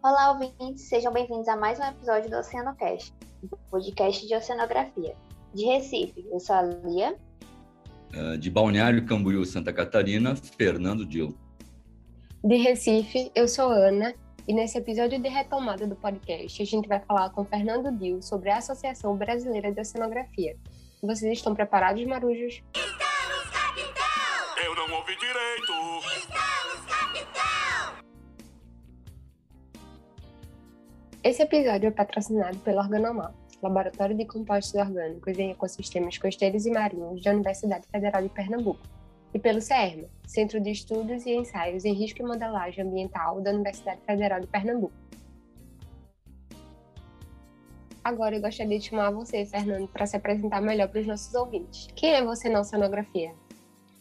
Olá, ouvintes, sejam bem-vindos a mais um episódio do Oceanocast, um podcast de oceanografia. De Recife, eu sou a Lia. Uh, de Balneário Camboriú, Santa Catarina, Fernando Dil. De Recife, eu sou Ana, e nesse episódio de retomada do podcast, a gente vai falar com Fernando Dil sobre a Associação Brasileira de Oceanografia. Vocês estão preparados, marujos? Estamos, capitão! Eu não ouvi direito! Esse episódio é patrocinado pelo Organomar, Laboratório de Compostos Orgânicos em Ecossistemas Costeiros e Marinhos da Universidade Federal de Pernambuco, e pelo CERMA, Centro de Estudos e Ensaios em Risco e Modelagem Ambiental da Universidade Federal de Pernambuco. Agora eu gostaria de chamar você, Fernando, para se apresentar melhor para os nossos ouvintes. Quem é você na oceanografia?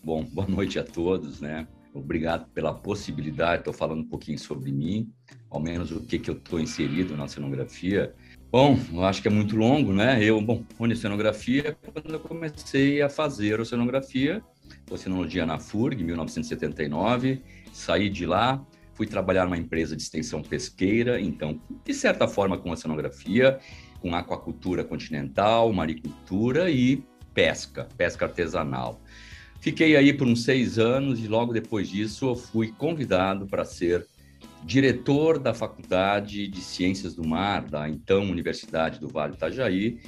Bom, boa noite a todos, né? Obrigado pela possibilidade, estou falando um pouquinho sobre mim, ao menos o que, que eu estou inserido na oceanografia. Bom, eu acho que é muito longo, né? Eu, bom, oceanografia, quando eu comecei a fazer oceanografia, oceanologia na FURG, em 1979, saí de lá, fui trabalhar numa empresa de extensão pesqueira, então, de certa forma, com oceanografia, com aquacultura continental, maricultura e pesca, pesca artesanal. Fiquei aí por uns seis anos e logo depois disso eu fui convidado para ser diretor da Faculdade de Ciências do Mar da então Universidade do Vale do Itajaí,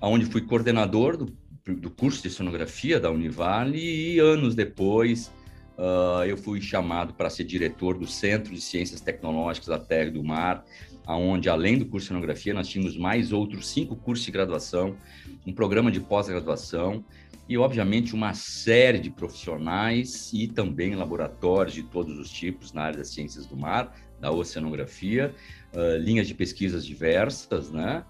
onde fui coordenador do do curso de sonografia da Univale e anos depois uh, eu fui chamado para ser diretor do Centro de Ciências Tecnológicas da Terra e do Mar, aonde além do curso de sonografia nós tínhamos mais outros cinco cursos de graduação, um programa de pós-graduação e obviamente uma série de profissionais e também laboratórios de todos os tipos na área das ciências do mar, da oceanografia, uh, linhas de pesquisas diversas, né?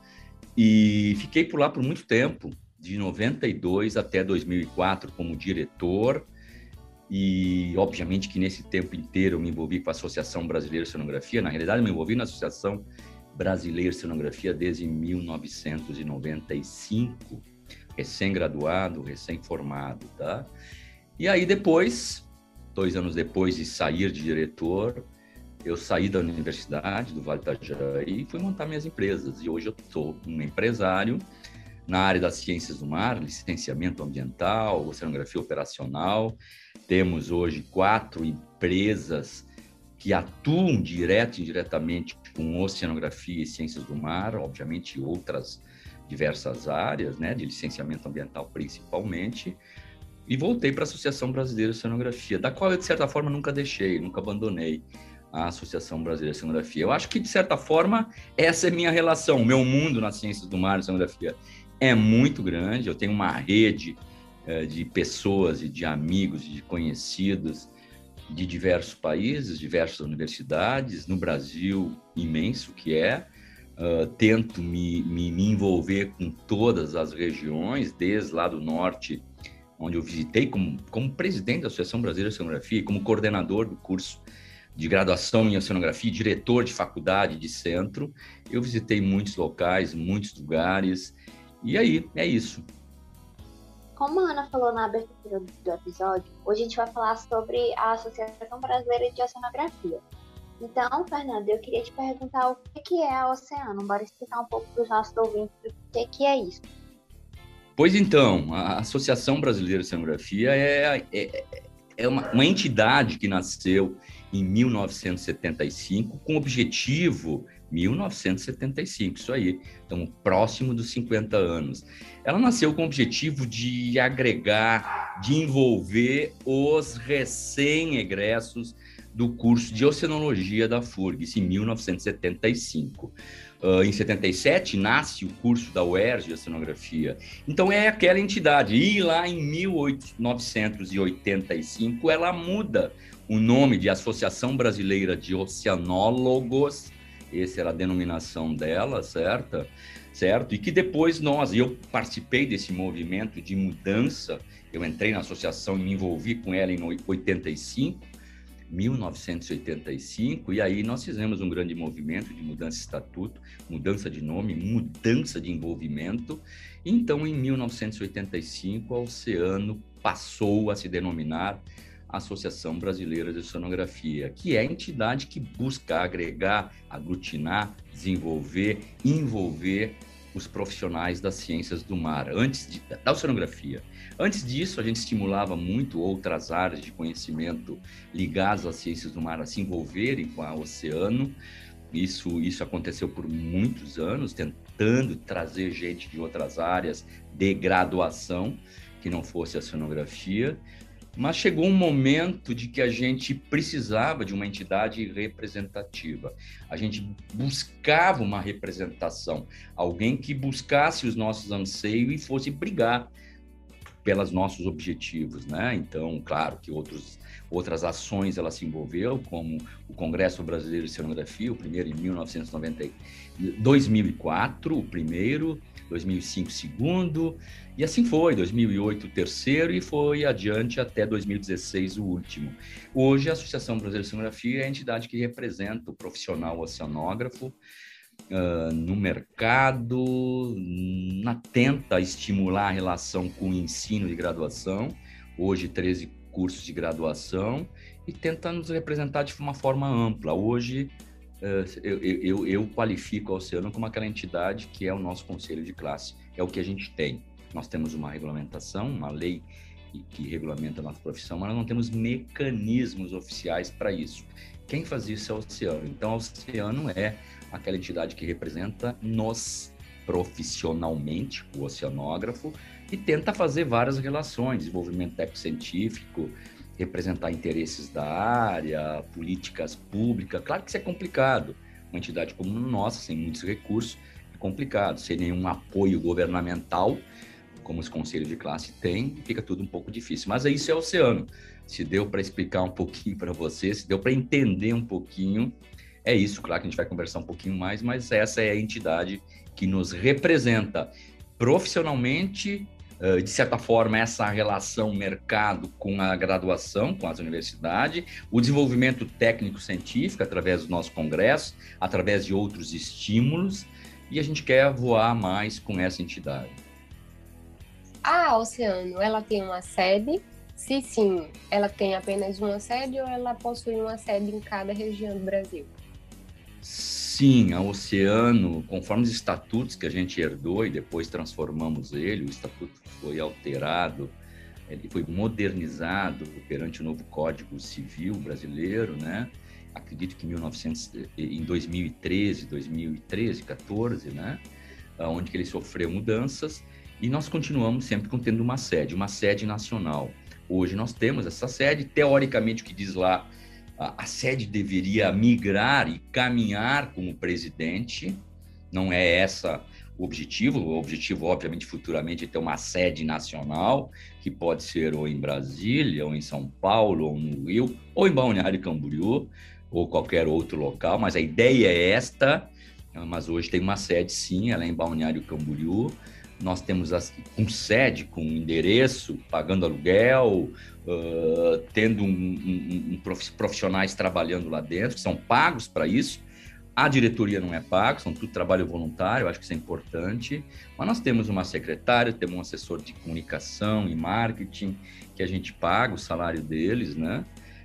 E fiquei por lá por muito tempo, de 92 até 2004 como diretor e obviamente que nesse tempo inteiro eu me envolvi com a Associação Brasileira de Cenografia. Na realidade, eu me envolvi na Associação Brasileira de Cenografia desde 1995, recém-graduado, recém-formado, tá? E aí depois, dois anos depois de sair de diretor, eu saí da universidade do Vale do Itajaí e fui montar minhas empresas. E hoje eu sou um empresário na área das ciências do mar, licenciamento ambiental, oceanografia operacional. Temos hoje quatro empresas que atuam direto e indiretamente com oceanografia e ciências do mar, obviamente outras diversas áreas, né, de licenciamento ambiental principalmente. E voltei para a Associação Brasileira de Oceanografia, da qual eu, de certa forma, nunca deixei, nunca abandonei a Associação Brasileira de Oceanografia. Eu acho que, de certa forma, essa é minha relação, o meu mundo nas ciências do mar e oceanografia é muito grande. Eu tenho uma rede é, de pessoas e de amigos, de conhecidos de diversos países, diversas universidades, no Brasil imenso que é. Uh, tento me, me, me, envolver com todas as regiões, desde lá do norte, onde eu visitei como, como presidente da Associação Brasileira de Oceanografia como coordenador do curso de graduação em oceanografia, diretor de faculdade de centro. Eu visitei muitos locais, muitos lugares, e aí, é isso. Como a Ana falou na abertura do episódio, hoje a gente vai falar sobre a Associação Brasileira de Oceanografia. Então, Fernando, eu queria te perguntar o que é a Oceano. Bora explicar um pouco para os nossos ouvintes o que é isso. Pois então, a Associação Brasileira de Oceanografia é, é, é uma, uma entidade que nasceu em 1975 com o objetivo 1975, isso aí. Estamos próximo dos 50 anos. Ela nasceu com o objetivo de agregar, de envolver os recém-egressos do curso de Oceanologia da FURG, em 1975. Uh, em 77 nasce o curso da UERJ de Oceanografia. Então é aquela entidade. E lá em 1985 ela muda o nome de Associação Brasileira de Oceanólogos essa era a denominação dela, certa? Certo? E que depois nós, eu participei desse movimento de mudança, eu entrei na associação e me envolvi com ela em 85, 1985, e aí nós fizemos um grande movimento de mudança de estatuto, mudança de nome, mudança de envolvimento. Então, em 1985, a Oceano passou a se denominar Associação Brasileira de Oceanografia, que é a entidade que busca agregar, aglutinar, desenvolver, envolver os profissionais das ciências do mar, antes de, da oceanografia. Antes disso, a gente estimulava muito outras áreas de conhecimento ligadas às ciências do mar a se envolverem com o oceano. Isso, isso aconteceu por muitos anos, tentando trazer gente de outras áreas de graduação que não fosse a oceanografia. Mas chegou um momento de que a gente precisava de uma entidade representativa. A gente buscava uma representação, alguém que buscasse os nossos anseios e fosse brigar pelos nossos objetivos, né? Então, claro que outros, outras ações ela se envolveu, como o Congresso Brasileiro de Cenografia, o primeiro em 1990, 2004, o primeiro, 2005 o segundo, e assim foi, 2008 o terceiro e foi adiante até 2016 o último. Hoje a Associação Brasileira de Cenografia é a entidade que representa o profissional oceanógrafo uh, no mercado, na tenta estimular a relação com o ensino de graduação, hoje 13 cursos de graduação, e tenta nos representar de uma forma ampla. Hoje uh, eu, eu, eu qualifico a Oceano como aquela entidade que é o nosso conselho de classe, é o que a gente tem nós temos uma regulamentação, uma lei que regulamenta a nossa profissão, mas nós não temos mecanismos oficiais para isso. Quem faz isso é o Oceano. Então, o Oceano é aquela entidade que representa nos profissionalmente, o oceanógrafo, e tenta fazer várias relações, desenvolvimento técnico-científico, representar interesses da área, políticas públicas. Claro que isso é complicado. Uma entidade como nossa, sem muitos recursos, é complicado. Sem nenhum apoio governamental, como os conselhos de classe têm, fica tudo um pouco difícil. Mas isso é oceano. Se deu para explicar um pouquinho para você, se deu para entender um pouquinho, é isso. Claro que a gente vai conversar um pouquinho mais, mas essa é a entidade que nos representa profissionalmente, de certa forma, essa relação mercado com a graduação, com as universidades, o desenvolvimento técnico-científico através dos nossos congressos, através de outros estímulos, e a gente quer voar mais com essa entidade. A Oceano, ela tem uma sede? Se sim, ela tem apenas uma sede ou ela possui uma sede em cada região do Brasil? Sim, a Oceano, conforme os estatutos que a gente herdou e depois transformamos ele, o estatuto foi alterado, ele foi modernizado perante o novo Código Civil brasileiro, né? Acredito que em 1900, em 2013, 2013, 14, né? Onde que ele sofreu mudanças e nós continuamos sempre contendo uma sede, uma sede nacional. Hoje nós temos essa sede, teoricamente, o que diz lá, a, a sede deveria migrar e caminhar como presidente, não é essa o objetivo. O objetivo, obviamente, futuramente é ter uma sede nacional, que pode ser ou em Brasília, ou em São Paulo, ou no Rio, ou em Balneário Camboriú, ou qualquer outro local, mas a ideia é esta. Mas hoje tem uma sede, sim, ela é em Balneário Camboriú nós temos as, um sede com endereço, pagando aluguel, uh, tendo um, um, um profissionais trabalhando lá dentro, que são pagos para isso. A diretoria não é paga, são tudo trabalho voluntário, acho que isso é importante. Mas nós temos uma secretária, temos um assessor de comunicação e marketing, que a gente paga o salário deles, né?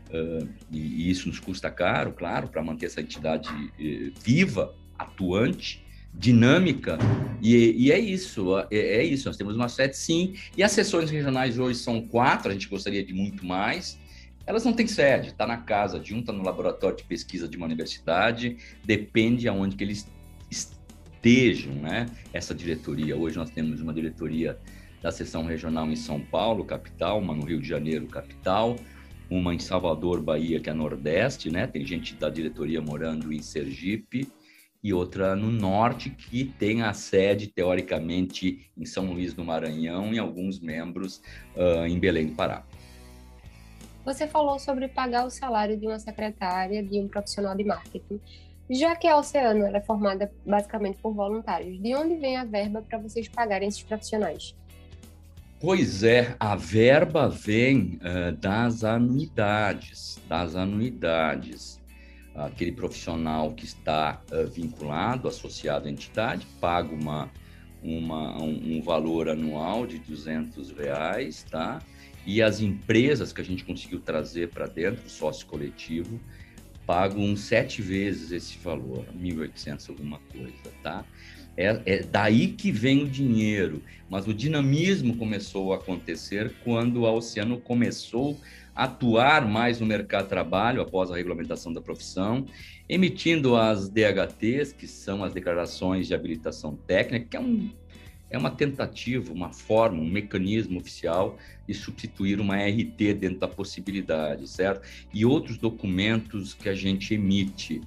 Uh, e, e, isso nos custa caro, claro, para manter essa entidade uh, viva, atuante dinâmica, e, e é isso, é, é, isso, nós temos uma sede sim, e as sessões regionais hoje são quatro, a gente gostaria de muito mais, elas não têm sede, está na casa de um, está no laboratório de pesquisa de uma universidade, depende aonde que eles estejam, né, essa diretoria, hoje nós temos uma diretoria da seção regional em São Paulo, capital, uma no Rio de Janeiro, capital, uma em Salvador, Bahia, que é Nordeste, né? Tem gente da diretoria morando em Sergipe, e outra no norte, que tem a sede, teoricamente, em São Luís do Maranhão e alguns membros uh, em Belém do Pará. Você falou sobre pagar o salário de uma secretária, de um profissional de marketing. Já que a Oceano é formada basicamente por voluntários, de onde vem a verba para vocês pagarem esses profissionais? Pois é, a verba vem uh, das anuidades, das anuidades aquele profissional que está uh, vinculado, associado à entidade, paga uma, uma, um, um, valor anual de 200 reais, tá? e as empresas que a gente conseguiu trazer para dentro, o sócio coletivo, pagam sete vezes esse valor, 1.800 alguma coisa, tá? É, é, daí que vem o dinheiro, mas o dinamismo começou a acontecer quando a Oceano começou atuar mais no mercado de trabalho após a regulamentação da profissão, emitindo as DHTs, que são as declarações de habilitação técnica, que é um é uma tentativa, uma forma, um mecanismo oficial de substituir uma RT dentro da possibilidade, certo? E outros documentos que a gente emite.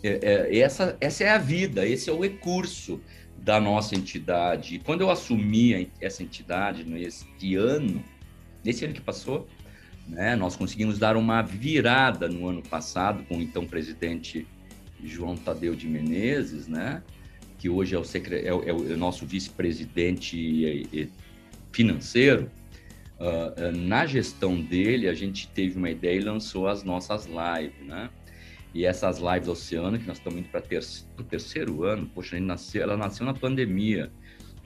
É, é, essa, essa é a vida, esse é o recurso da nossa entidade. E quando eu assumi essa entidade nesse ano, nesse ano que passou, né, nós conseguimos dar uma virada no ano passado com o então presidente João Tadeu de Menezes, né? que hoje é o, secre... é o, é o nosso vice-presidente financeiro, uh, na gestão dele, a gente teve uma ideia e lançou as nossas lives, né? E essas lives Oceano, que nós estamos indo para ter... o terceiro ano, poxa, nasceu... ela nasceu na pandemia,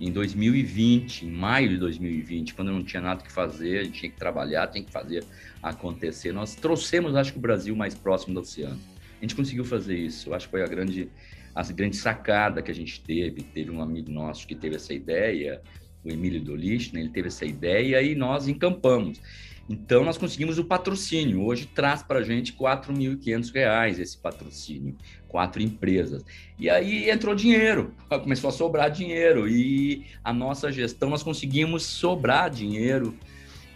em 2020, em maio de 2020, quando não tinha nada que fazer, a gente tinha que trabalhar, tinha que fazer acontecer. Nós trouxemos, acho que, o Brasil mais próximo do oceano. A gente conseguiu fazer isso. Eu acho que foi a grande a grande sacada que a gente teve. Teve um amigo nosso que teve essa ideia, o Emílio Dolich, né? ele teve essa ideia e nós encampamos. Então, nós conseguimos o patrocínio. Hoje traz para a gente R$ 4.500 esse patrocínio, quatro empresas. E aí entrou dinheiro, começou a sobrar dinheiro. E a nossa gestão, nós conseguimos sobrar dinheiro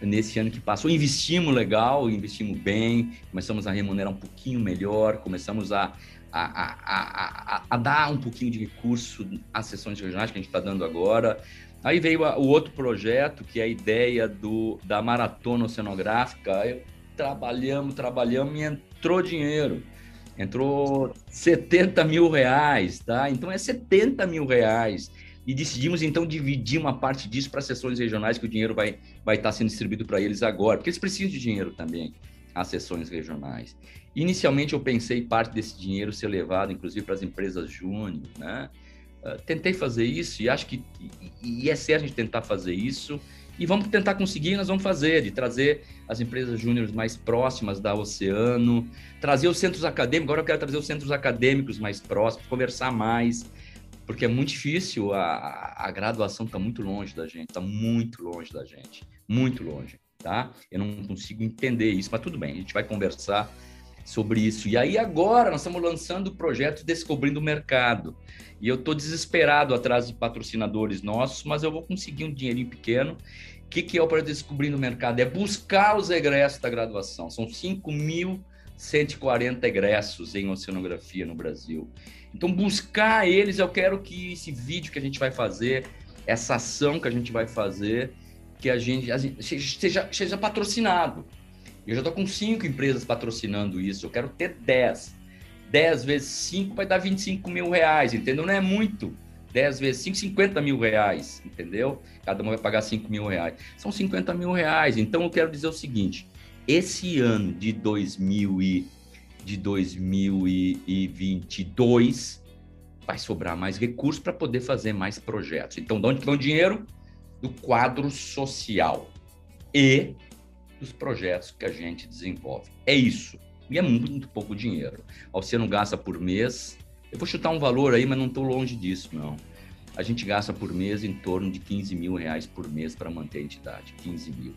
nesse ano que passou. Investimos legal, investimos bem, começamos a remunerar um pouquinho melhor, começamos a a, a, a, a, dar um pouquinho de recurso às sessões regionais que a gente está dando agora. Aí veio o outro projeto, que é a ideia do, da maratona oceanográfica. Aí trabalhamos, trabalhamos e entrou dinheiro. Entrou 70 mil reais, tá? Então é 70 mil reais. E decidimos então dividir uma parte disso para sessões regionais, que o dinheiro vai, vai estar tá sendo distribuído para eles agora, porque eles precisam de dinheiro também, as sessões regionais. Inicialmente eu pensei parte desse dinheiro ser levado, inclusive, para as empresas júnior, né? Uh, tentei fazer isso e acho que e, e é certo a gente tentar fazer isso e vamos tentar conseguir, nós vamos fazer, de trazer as empresas júniores mais próximas da Oceano, trazer os centros acadêmicos, agora eu quero trazer os centros acadêmicos mais próximos, conversar mais, porque é muito difícil, a, a graduação está muito longe da gente, está muito longe da gente, muito longe, tá? Eu não consigo entender isso, mas tudo bem, a gente vai conversar sobre isso. E aí agora nós estamos lançando o projeto Descobrindo o Mercado. E eu estou desesperado atrás de patrocinadores nossos, mas eu vou conseguir um dinheirinho pequeno. O que, que é o projeto Descobrindo o Mercado? É buscar os egressos da graduação. São 5.140 egressos em oceanografia no Brasil. Então, buscar eles, eu quero que esse vídeo que a gente vai fazer, essa ação que a gente vai fazer, que a gente, a gente seja, seja patrocinado. Eu já estou com cinco empresas patrocinando isso, eu quero ter 10. 10 vezes 5 vai dar 25 mil reais, entendeu? Não é muito. 10 vezes 5, 50 mil reais, entendeu? Cada uma vai pagar 5 mil reais. São 50 mil reais. Então eu quero dizer o seguinte: esse ano de 2000 e, de 2022 vai sobrar mais recursos para poder fazer mais projetos. Então, de onde vem o dinheiro? Do quadro social. E dos projetos que a gente desenvolve. É isso. E é muito, pouco dinheiro. Você não gasta por mês. Eu vou chutar um valor aí, mas não estou longe disso, não. A gente gasta por mês em torno de 15 mil reais por mês para manter a entidade. 15 mil.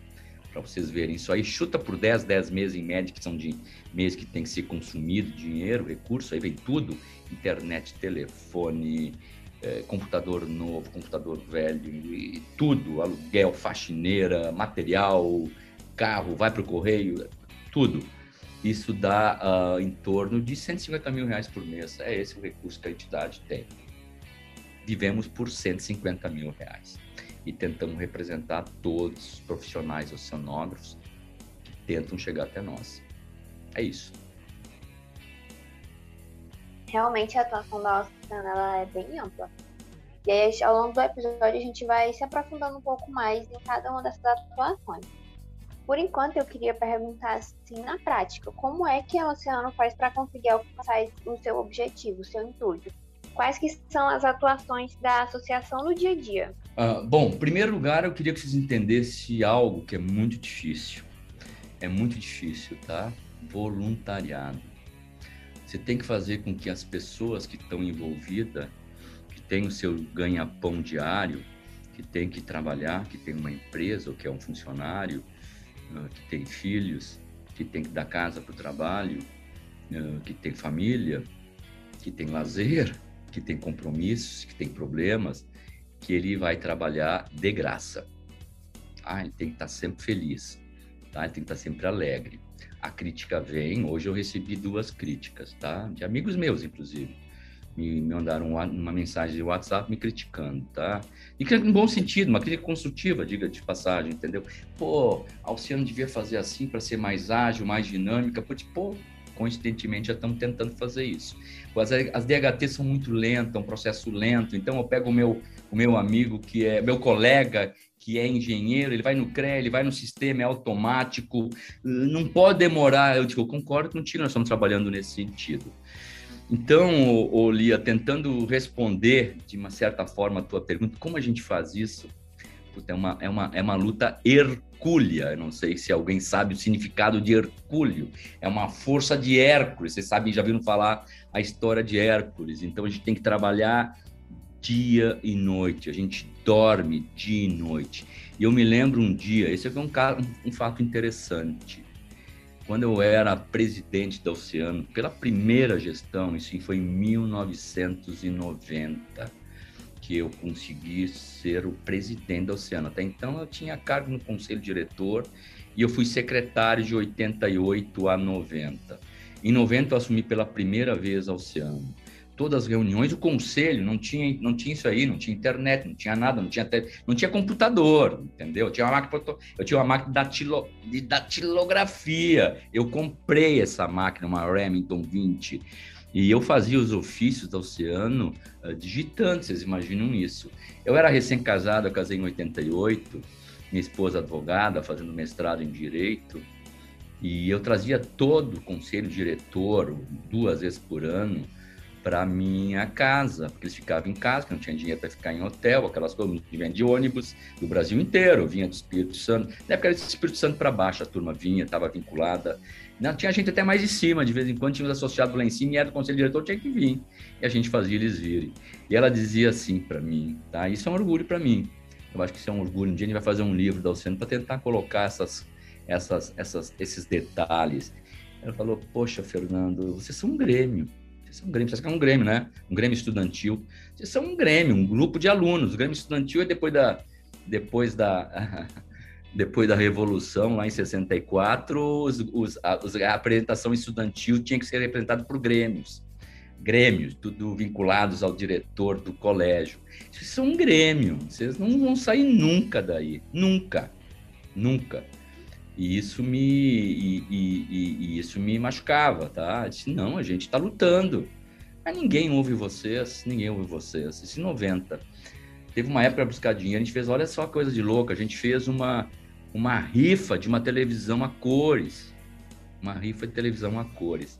Para vocês verem isso aí, chuta por 10, 10 meses em média, que são de meses que tem que ser consumido dinheiro, recurso, aí vem tudo: internet, telefone, é, computador novo, computador velho, e tudo, aluguel, faxineira, material, carro, vai para o correio, tudo. Isso dá uh, em torno de 150 mil reais por mês. É esse o recurso que a entidade tem. Vivemos por 150 mil reais. E tentamos representar todos os profissionais oceanógrafos que tentam chegar até nós. É isso. Realmente a atuação da Oceana é bem ampla. E aí, ao longo do episódio, a gente vai se aprofundando um pouco mais em cada uma dessas atuações. Por enquanto, eu queria perguntar assim, na prática, como é que a Oceano faz para conseguir alcançar o seu objetivo, o seu intuito? quais que são as atuações da associação no dia a dia? Uh, bom, em primeiro lugar, eu queria que vocês entendessem algo que é muito difícil. É muito difícil, tá? Voluntariado. Você tem que fazer com que as pessoas que estão envolvidas, que têm o seu ganha-pão diário, que tem que trabalhar, que tem uma empresa ou que é um funcionário, que tem filhos, que tem que dar casa para o trabalho, uh, que tem família, que tem lazer, que tem compromissos, que tem problemas, que ele vai trabalhar de graça. Ah, ele tem que estar sempre feliz, tá? Ele tem que estar sempre alegre a crítica vem. Hoje eu recebi duas críticas, tá? De amigos meus, inclusive. Me mandaram uma mensagem de WhatsApp me criticando, tá? E que no bom sentido, uma crítica construtiva, diga de passagem, entendeu? Pô, Alciano devia fazer assim para ser mais ágil, mais dinâmica. Pô, coincidentemente já estamos tentando fazer isso. As, as DHT são muito lentas, um processo lento, então eu pego o meu, o meu amigo, que é meu colega, que é engenheiro, ele vai no CRE, ele vai no sistema, é automático, não pode demorar. Eu digo, eu concordo contigo, nós estamos trabalhando nesse sentido. Então, Lia, tentando responder de uma certa forma a tua pergunta, como a gente faz isso? é, uma, é, uma, é uma luta hercúlea. Eu não sei se alguém sabe o significado de Hercúleo. É uma força de Hércules. Vocês sabem, já viram falar a história de Hércules. Então a gente tem que trabalhar dia e noite. A gente dorme dia e noite. E eu me lembro um dia, esse é um, um fato interessante. Quando eu era presidente da Oceano, pela primeira gestão, isso foi em 1990 que eu consegui ser o presidente da Oceano. Até então eu tinha cargo no conselho diretor e eu fui secretário de 88 a 90. Em 90 eu assumi pela primeira vez a Oceano. Todas as reuniões, o conselho não tinha, não tinha isso aí, não tinha internet, não tinha nada, não tinha, não tinha computador, entendeu? Eu tinha uma máquina, eu tinha uma máquina datilo, de datilografia. Eu comprei essa máquina, uma Remington 20 e eu fazia os ofícios do Oceano uh, digitando, vocês imaginam isso. Eu era recém-casado, eu casei em 88, minha esposa advogada, fazendo mestrado em Direito, e eu trazia todo o conselho diretor, duas vezes por ano, para minha casa, porque eles ficavam em casa, porque não tinha dinheiro para ficar em hotel, aquelas coisas, vinha de ônibus do Brasil inteiro, vinha do Espírito Santo, na época era do Espírito Santo para baixo, a turma vinha, estava vinculada não, tinha gente até mais de cima, de vez em quando tinha os associados lá em cima e era do conselho diretor, tinha que vir. E a gente fazia eles virem. E ela dizia assim para mim, tá? Isso é um orgulho para mim. Eu acho que isso é um orgulho. Um dia a gente vai fazer um livro da Oceano para tentar colocar essas, essas, essas, esses detalhes. Ela falou: Poxa, Fernando, vocês são um grêmio. Vocês são um grêmio, vocês são um grêmio, né? Um grêmio estudantil. Vocês são um grêmio, um grupo de alunos. O grêmio estudantil é depois da. Depois da depois da Revolução, lá em 64, os, os, a, a, apresentação estudantil tinha que ser representada por grêmios. Grêmios, tudo vinculados ao diretor do colégio. Vocês são um grêmio, vocês não vão sair nunca daí. Nunca. Nunca. E isso me, e, e, e isso me machucava, tá? Eu disse, não, a gente está lutando. Mas ninguém ouve vocês, ninguém ouve vocês. Isso em 90. Teve uma época dinheiro, a gente fez, olha só coisa de louca, a gente fez uma, uma rifa de uma televisão a cores. Uma rifa de televisão a cores.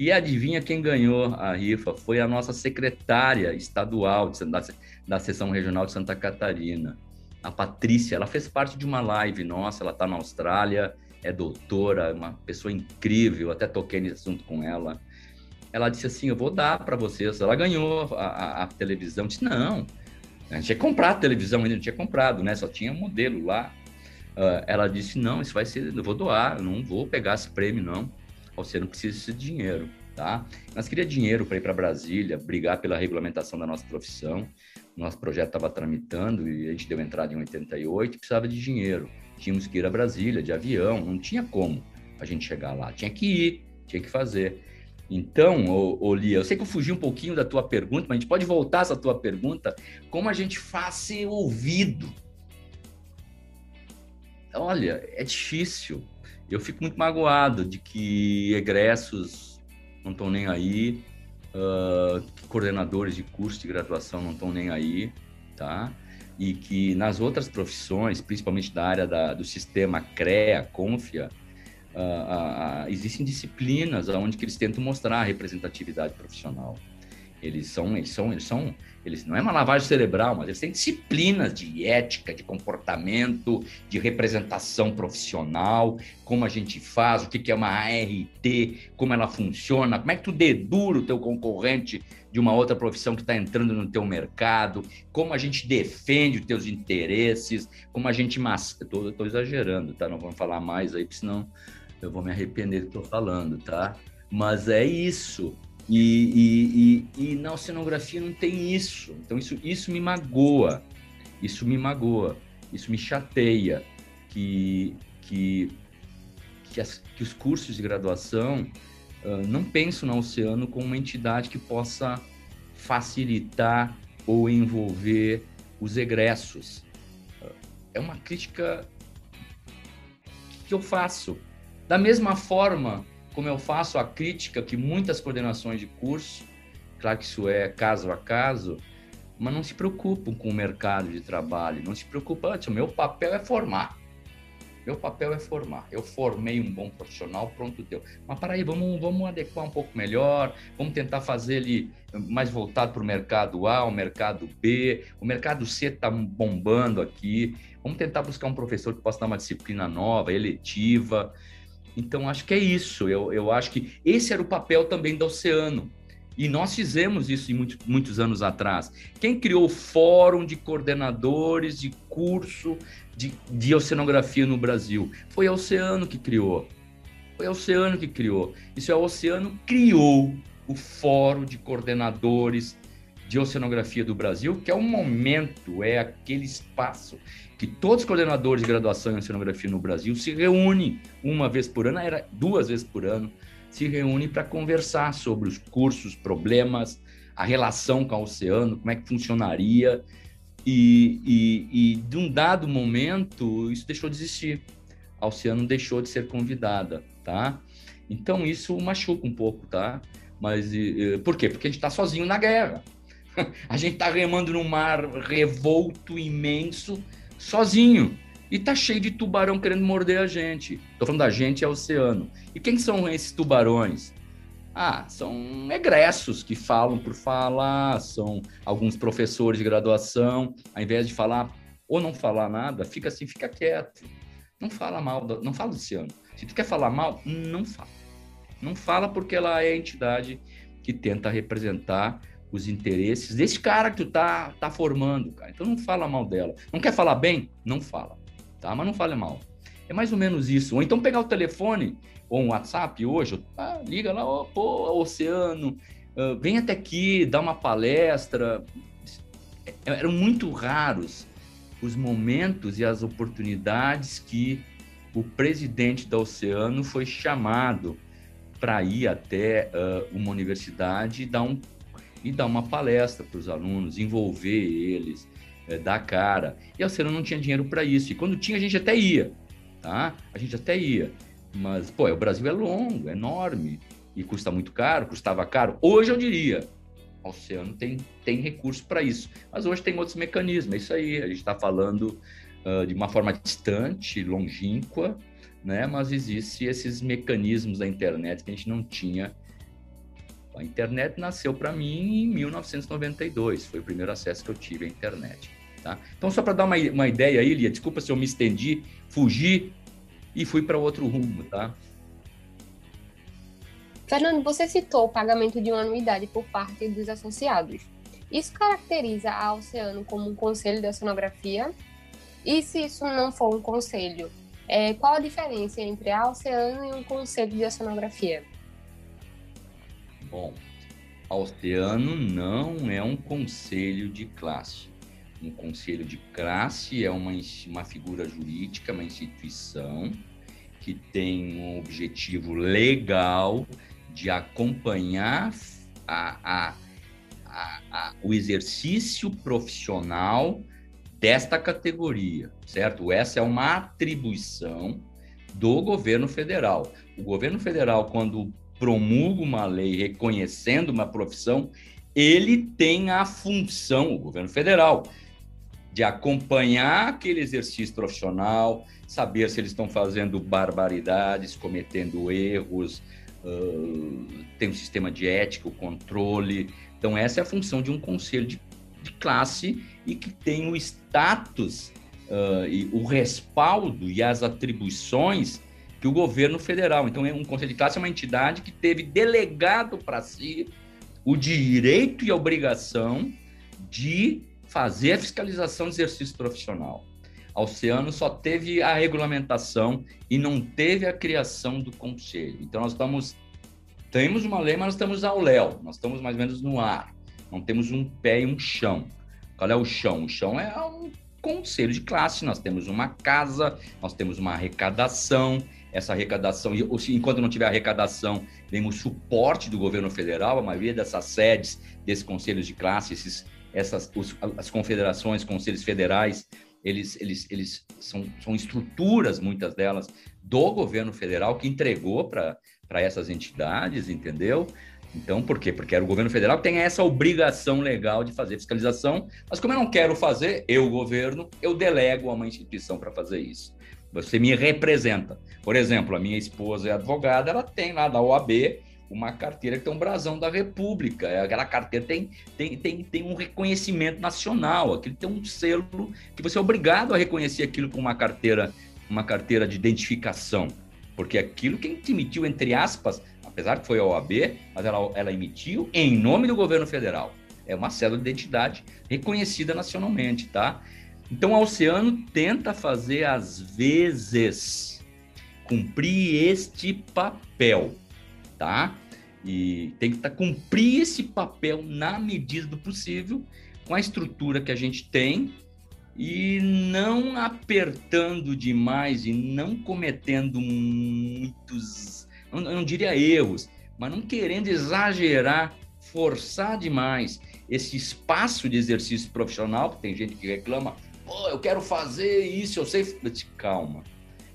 E adivinha quem ganhou a rifa? Foi a nossa secretária estadual de, da, da seção regional de Santa Catarina, a Patrícia. Ela fez parte de uma live nossa, ela está na Austrália, é doutora, uma pessoa incrível, até toquei nesse assunto com ela. Ela disse assim: Eu vou dar para vocês. Ela ganhou a, a, a televisão. Eu disse: Não, a gente tinha comprado a televisão ainda, não tinha comprado, né? Só tinha modelo lá. Uh, ela disse: Não, isso vai ser, eu vou doar, eu não vou pegar esse prêmio, não. Você não precisa desse dinheiro, tá? Nós queria dinheiro para ir para Brasília, brigar pela regulamentação da nossa profissão. Nosso projeto estava tramitando e a gente deu entrada em 88, precisava de dinheiro. Tínhamos que ir a Brasília de avião, não tinha como a gente chegar lá. Tinha que ir, tinha que fazer. Então, ô, ô, Lia, eu sei que eu fugi um pouquinho da tua pergunta, mas a gente pode voltar essa tua pergunta. Como a gente faz ser ouvido olha, é difícil. Eu fico muito magoado de que egressos não estão nem aí, uh, coordenadores de curso de graduação não estão nem aí, tá? E que nas outras profissões, principalmente da área da, do sistema CREA, CONFIA, uh, uh, existem disciplinas onde eles tentam mostrar a representatividade profissional. Eles são, eles são, eles são, eles não é uma lavagem cerebral, mas eles têm disciplinas de ética, de comportamento, de representação profissional, como a gente faz, o que é uma ART, como ela funciona, como é que tu dedura o teu concorrente de uma outra profissão que está entrando no teu mercado, como a gente defende os teus interesses, como a gente... Estou exagerando, tá? Não vamos falar mais aí, porque senão eu vou me arrepender do que estou falando, tá? Mas é isso. E, e, e, e, na oceanografia não tem isso. Então isso, isso me magoa. Isso me magoa. Isso me chateia. Que, que, que, as, que os cursos de graduação uh, não pensam no oceano como uma entidade que possa facilitar ou envolver os egressos. Uh, é uma crítica que eu faço. Da mesma forma como eu faço a crítica que muitas coordenações de curso, claro que isso é caso a caso, mas não se preocupam com o mercado de trabalho, não se preocupam, meu papel é formar. Meu papel é formar. Eu formei um bom profissional, pronto, deu. Mas para aí, vamos, vamos adequar um pouco melhor, vamos tentar fazer ele mais voltado para o mercado A, o mercado B. O mercado C está bombando aqui. Vamos tentar buscar um professor que possa dar uma disciplina nova, eletiva. Então, acho que é isso. Eu, eu acho que esse era o papel também do Oceano. E nós fizemos isso muito, muitos anos atrás. Quem criou o Fórum de Coordenadores de Curso de, de Oceanografia no Brasil? Foi o Oceano que criou. Foi o Oceano que criou. Isso é o Oceano criou o Fórum de Coordenadores de Oceanografia do Brasil, que é um momento, é aquele espaço que todos os coordenadores de graduação em oceanografia no Brasil se reúnem uma vez por ano, era duas vezes por ano, se reúnem para conversar sobre os cursos, problemas, a relação com o oceano, como é que funcionaria. E, e, e de um dado momento, isso deixou de existir. A Oceano deixou de ser convidada, tá? Então, isso machuca um pouco, tá? Mas e, por quê? Porque a gente está sozinho na guerra. A gente está remando num mar revolto, imenso, sozinho. E tá cheio de tubarão querendo morder a gente. Tô falando da gente, é oceano. E quem são esses tubarões? Ah, são egressos que falam por falar, são alguns professores de graduação, ao invés de falar ou não falar nada, fica assim, fica quieto. Não fala mal, não fala do oceano. Se tu quer falar mal, não fala. Não fala porque ela é a entidade que tenta representar os interesses desse cara que tu tá, tá formando, cara. Então não fala mal dela. Não quer falar bem? Não fala, tá? Mas não fale mal. É mais ou menos isso. Ou então pegar o telefone ou um WhatsApp hoje, ah, liga lá, oh, pô, Oceano, uh, vem até aqui, dá uma palestra. Eram muito raros os momentos e as oportunidades que o presidente da Oceano foi chamado para ir até uh, uma universidade e dar um e dar uma palestra para os alunos, envolver eles, é, dar cara. E a Oceano não tinha dinheiro para isso. E quando tinha, a gente até ia, tá? A gente até ia. Mas, pô, o Brasil é longo, é enorme e custa muito caro, custava caro. Hoje eu diria, o Oceano tem, tem recurso para isso. Mas hoje tem outros mecanismos, é isso aí. A gente está falando uh, de uma forma distante, longínqua, né? Mas existem esses mecanismos da internet que a gente não tinha a internet nasceu para mim em 1992, foi o primeiro acesso que eu tive à internet. Tá? Então, só para dar uma, uma ideia aí, Lia, desculpa se eu me estendi, fugi e fui para outro rumo. Tá? Fernando, você citou o pagamento de uma anuidade por parte dos associados. Isso caracteriza a Oceano como um conselho de oceanografia? E se isso não for um conselho, é, qual a diferença entre a Oceano e um conselho de oceanografia? Bom, a Oceano não é um conselho de classe. Um conselho de classe é uma, uma figura jurídica, uma instituição que tem um objetivo legal de acompanhar a, a, a, o exercício profissional desta categoria, certo? Essa é uma atribuição do governo federal. O governo federal, quando promulga uma lei reconhecendo uma profissão, ele tem a função, o governo federal, de acompanhar aquele exercício profissional, saber se eles estão fazendo barbaridades, cometendo erros, uh, tem um sistema de ética, o controle, Então, essa é a função de um conselho de, de classe e que tem o status, uh, e o respaldo e as atribuições que o governo federal. Então, um conselho de classe é uma entidade que teve delegado para si o direito e a obrigação de fazer a fiscalização de exercício profissional. A Oceano só teve a regulamentação e não teve a criação do conselho. Então, nós estamos temos uma lei, mas nós estamos ao léu, nós estamos mais ou menos no ar, não temos um pé e um chão. Qual é o chão? O chão é um conselho de classe, nós temos uma casa, nós temos uma arrecadação, essa arrecadação, enquanto não tiver arrecadação, vem o suporte do governo federal, a maioria dessas sedes, desses conselhos de classe, esses, essas, os, as confederações, conselhos federais, eles, eles, eles são, são estruturas, muitas delas, do governo federal que entregou para essas entidades, entendeu? Então, por quê? Porque era o governo federal que tem essa obrigação legal de fazer fiscalização, mas como eu não quero fazer, eu, governo, eu delego a uma instituição para fazer isso. Você me representa. Por exemplo, a minha esposa é advogada, ela tem lá da OAB uma carteira que tem um brasão da República. Aquela carteira tem, tem, tem, tem um reconhecimento nacional, aquilo tem um selo que você é obrigado a reconhecer aquilo com uma carteira, uma carteira de identificação. Porque aquilo que emitiu, entre aspas, apesar que foi a OAB, mas ela, ela emitiu em nome do governo federal. É uma cédula de identidade reconhecida nacionalmente, tá? Então, a Oceano tenta fazer, às vezes, cumprir este papel, tá? E tem que tá, cumprir esse papel na medida do possível, com a estrutura que a gente tem e não apertando demais e não cometendo muitos, eu não diria erros, mas não querendo exagerar, forçar demais esse espaço de exercício profissional, porque tem gente que reclama, pô, eu quero fazer isso, eu sei. Calma.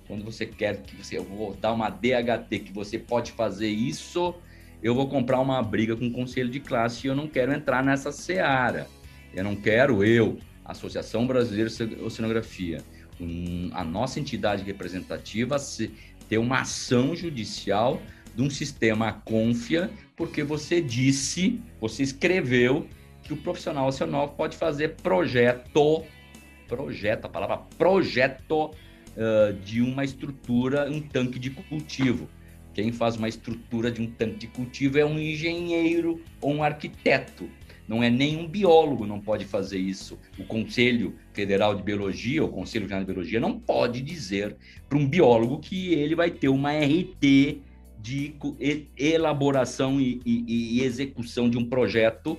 Quando você quer que você, eu vou dar uma DHT que você pode fazer isso, eu vou comprar uma briga com o conselho de classe e eu não quero entrar nessa seara. Eu não quero eu Associação Brasileira de Oceanografia, um, a nossa entidade representativa, se, ter uma ação judicial de um sistema confia, porque você disse, você escreveu que o profissional oceanógrafo pode fazer projeto, projeto, a palavra projeto uh, de uma estrutura, um tanque de cultivo. Quem faz uma estrutura de um tanque de cultivo é um engenheiro ou um arquiteto. Não é nenhum biólogo não pode fazer isso. O Conselho Federal de Biologia, o Conselho Federal de Biologia, não pode dizer para um biólogo que ele vai ter uma RT de elaboração e, e, e execução de um projeto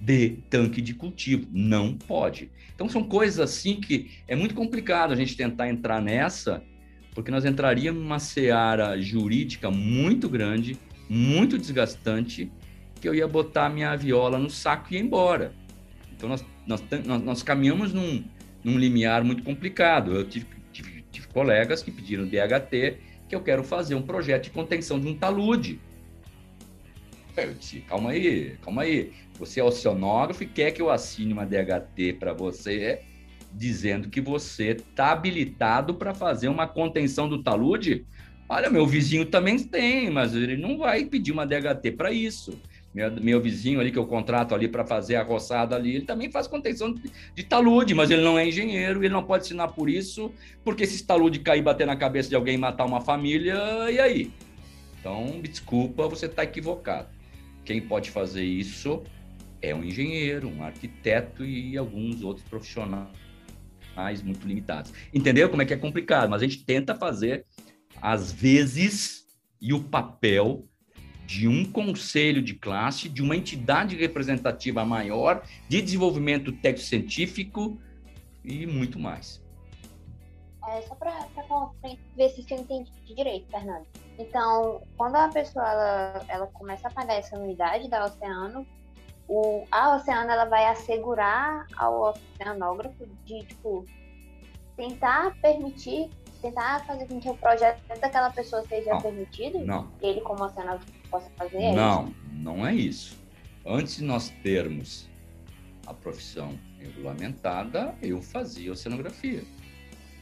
de tanque de cultivo. Não pode. Então são coisas assim que é muito complicado a gente tentar entrar nessa, porque nós entraríamos numa seara jurídica muito grande, muito desgastante que eu ia botar minha viola no saco e ir embora. Então nós, nós, nós, nós caminhamos num, num limiar muito complicado. Eu tive, tive, tive colegas que pediram DHT que eu quero fazer um projeto de contenção de um talude. Eu disse, calma aí, calma aí. Você é oceanógrafo e quer que eu assine uma DHT para você dizendo que você está habilitado para fazer uma contenção do talude? Olha, meu vizinho também tem, mas ele não vai pedir uma DHT para isso meu, meu vizinho ali que eu contrato ali para fazer a roçada ali, ele também faz contenção de, de, talude, mas ele não é engenheiro, ele não pode assinar por isso, porque se esse talude cair bater na cabeça de alguém matar uma família, e aí? Então, desculpa, você está equivocado. Quem pode fazer isso é um engenheiro, um arquiteto e alguns outros profissionais muito limitados. Entendeu como é que é complicado? Mas a gente tenta fazer, às vezes, e o papel de um conselho de classe, de uma entidade representativa maior, de desenvolvimento técnico-científico e muito mais. É, só para ver se eu entendi direito, Fernando. Então, quando a pessoa ela, ela começa a pagar essa unidade da Oceano, o, a Oceano ela vai assegurar ao oceanógrafo de tipo tentar permitir tentar fazer com que o projeto daquela pessoa seja não, permitido? Não. Ele, como oceanógrafo, possa fazer? Não, não é isso. Antes de nós termos a profissão regulamentada, eu fazia oceanografia.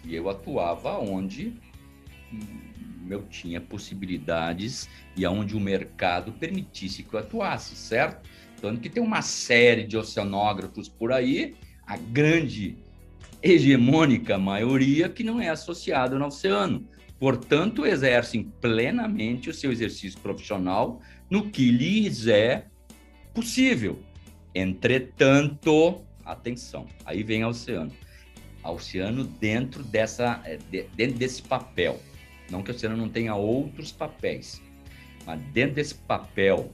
E eu atuava onde eu tinha possibilidades e aonde o mercado permitisse que eu atuasse, certo? Tanto que tem uma série de oceanógrafos por aí, a grande hegemônica maioria que não é associada ao oceano. Portanto, exercem plenamente o seu exercício profissional no que lhes é possível. Entretanto, atenção, aí vem o oceano. O oceano dentro dessa é, dentro desse papel. Não que o oceano não tenha outros papéis, mas dentro desse papel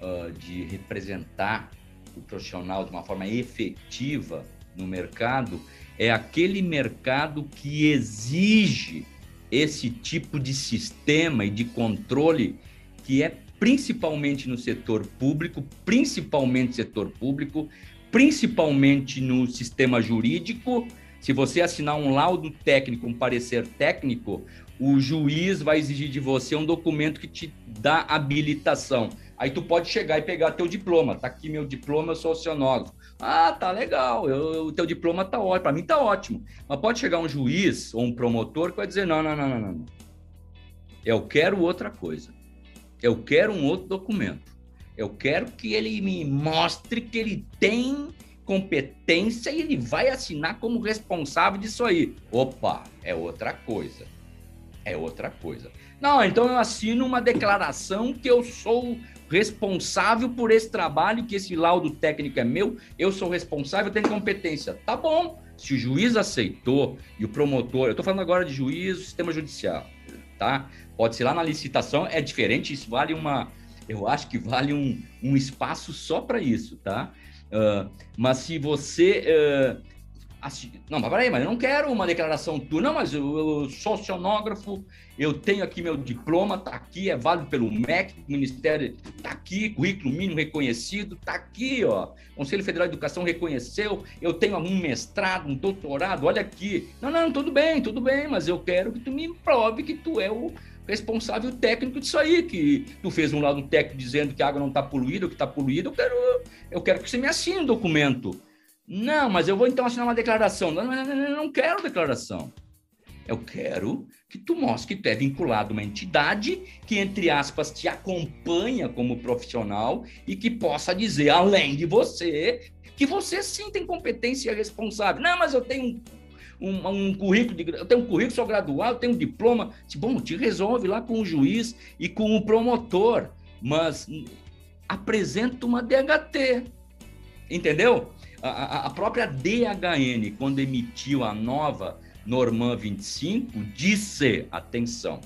uh, de representar o profissional de uma forma efetiva no mercado, é aquele mercado que exige esse tipo de sistema e de controle que é principalmente no setor público, principalmente setor público, principalmente no sistema jurídico. Se você assinar um laudo técnico, um parecer técnico, o juiz vai exigir de você um documento que te dá habilitação. Aí tu pode chegar e pegar teu diploma. Tá aqui meu diploma, eu sou oceanógrafo. Ah, tá legal. O teu diploma tá ótimo. Para mim tá ótimo. Mas pode chegar um juiz ou um promotor que vai dizer: não, não, não, não, não. Eu quero outra coisa. Eu quero um outro documento. Eu quero que ele me mostre que ele tem competência e ele vai assinar como responsável disso aí. Opa, é outra coisa é outra coisa. Não, então eu assino uma declaração que eu sou responsável por esse trabalho, que esse laudo técnico é meu, eu sou responsável, tenho competência. Tá bom. Se o juiz aceitou e o promotor, eu estou falando agora de juiz, sistema judicial, tá? Pode ser lá na licitação, é diferente, isso vale uma, eu acho que vale um, um espaço só para isso, tá? Uh, mas se você uh, Assim, não, mas peraí, mas eu não quero uma declaração tua. Não, mas eu, eu sou oceanógrafo, eu tenho aqui meu diploma, tá aqui, é válido pelo MEC, Ministério, tá aqui, currículo mínimo reconhecido, tá aqui, ó. Conselho Federal de Educação reconheceu, eu tenho um mestrado, um doutorado, olha aqui. Não, não, tudo bem, tudo bem, mas eu quero que tu me prove que tu é o responsável técnico disso aí, que tu fez um laudo técnico dizendo que a água não está poluída, que está poluída, eu quero, eu quero que você me assine um documento não, mas eu vou então assinar uma declaração. Não, não, não, não quero declaração. Eu quero que tu mostre que tu é vinculado a uma entidade que, entre aspas, te acompanha como profissional e que possa dizer, além de você, que você sim tem competência responsável. Não, mas eu tenho um, um, um currículo, de, eu tenho um currículo, sou graduado, tenho um diploma. Bom, te resolve lá com o juiz e com o promotor, mas apresenta uma DHT, entendeu? A, a própria DHN, quando emitiu a nova Norman 25, disse, atenção,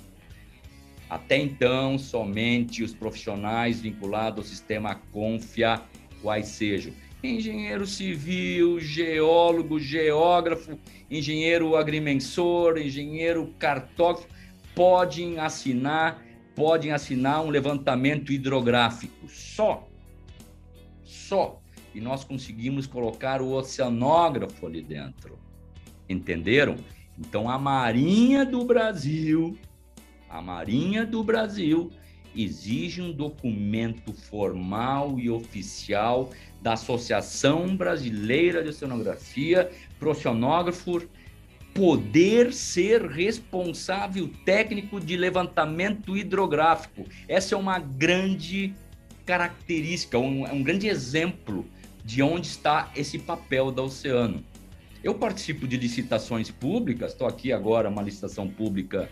até então, somente os profissionais vinculados ao sistema Confia, quais sejam engenheiro civil, geólogo, geógrafo, engenheiro agrimensor, engenheiro cartógrafo, podem assinar, podem assinar um levantamento hidrográfico. Só. Só e nós conseguimos colocar o oceanógrafo ali dentro. Entenderam? Então a Marinha do Brasil, a Marinha do Brasil exige um documento formal e oficial da Associação Brasileira de Oceanografia para o oceanógrafo poder ser responsável técnico de levantamento hidrográfico. Essa é uma grande característica, um, um grande exemplo de onde está esse papel da Oceano. Eu participo de licitações públicas, estou aqui agora, uma licitação pública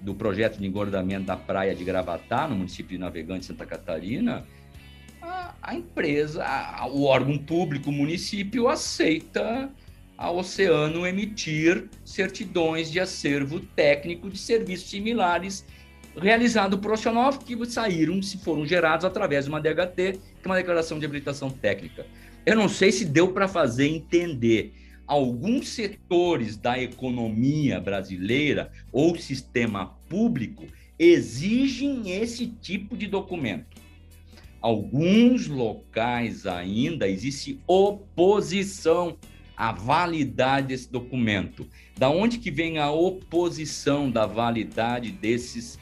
do projeto de engordamento da praia de Gravatá, no município de Navegante, Santa Catarina. A, a empresa, a, o órgão público, o município, aceita a Oceano emitir certidões de acervo técnico de serviços similares realizado por Oceanov, que saíram, se foram gerados através de uma DHT, que é uma declaração de habilitação técnica. Eu não sei se deu para fazer entender. Alguns setores da economia brasileira ou sistema público exigem esse tipo de documento. Alguns locais ainda existe oposição à validade desse documento. Da onde que vem a oposição da validade desses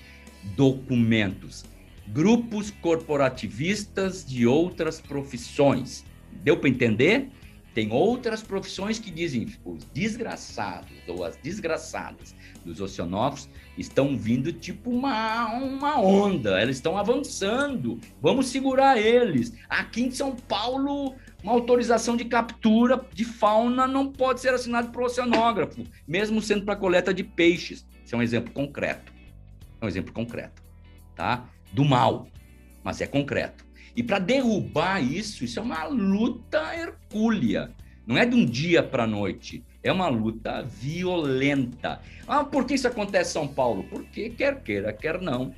documentos? Grupos corporativistas de outras profissões Deu para entender? Tem outras profissões que dizem os desgraçados ou as desgraçadas dos oceanógrafos estão vindo tipo uma, uma onda, eles estão avançando, vamos segurar eles. Aqui em São Paulo, uma autorização de captura de fauna não pode ser assinada por oceanógrafo, mesmo sendo para coleta de peixes. Isso é um exemplo concreto. É um exemplo concreto, tá? Do mal, mas é concreto. E para derrubar isso, isso é uma luta hercúlea. Não é de um dia para a noite. É uma luta violenta. Ah, por que isso acontece em São Paulo? Porque quer queira, quer não,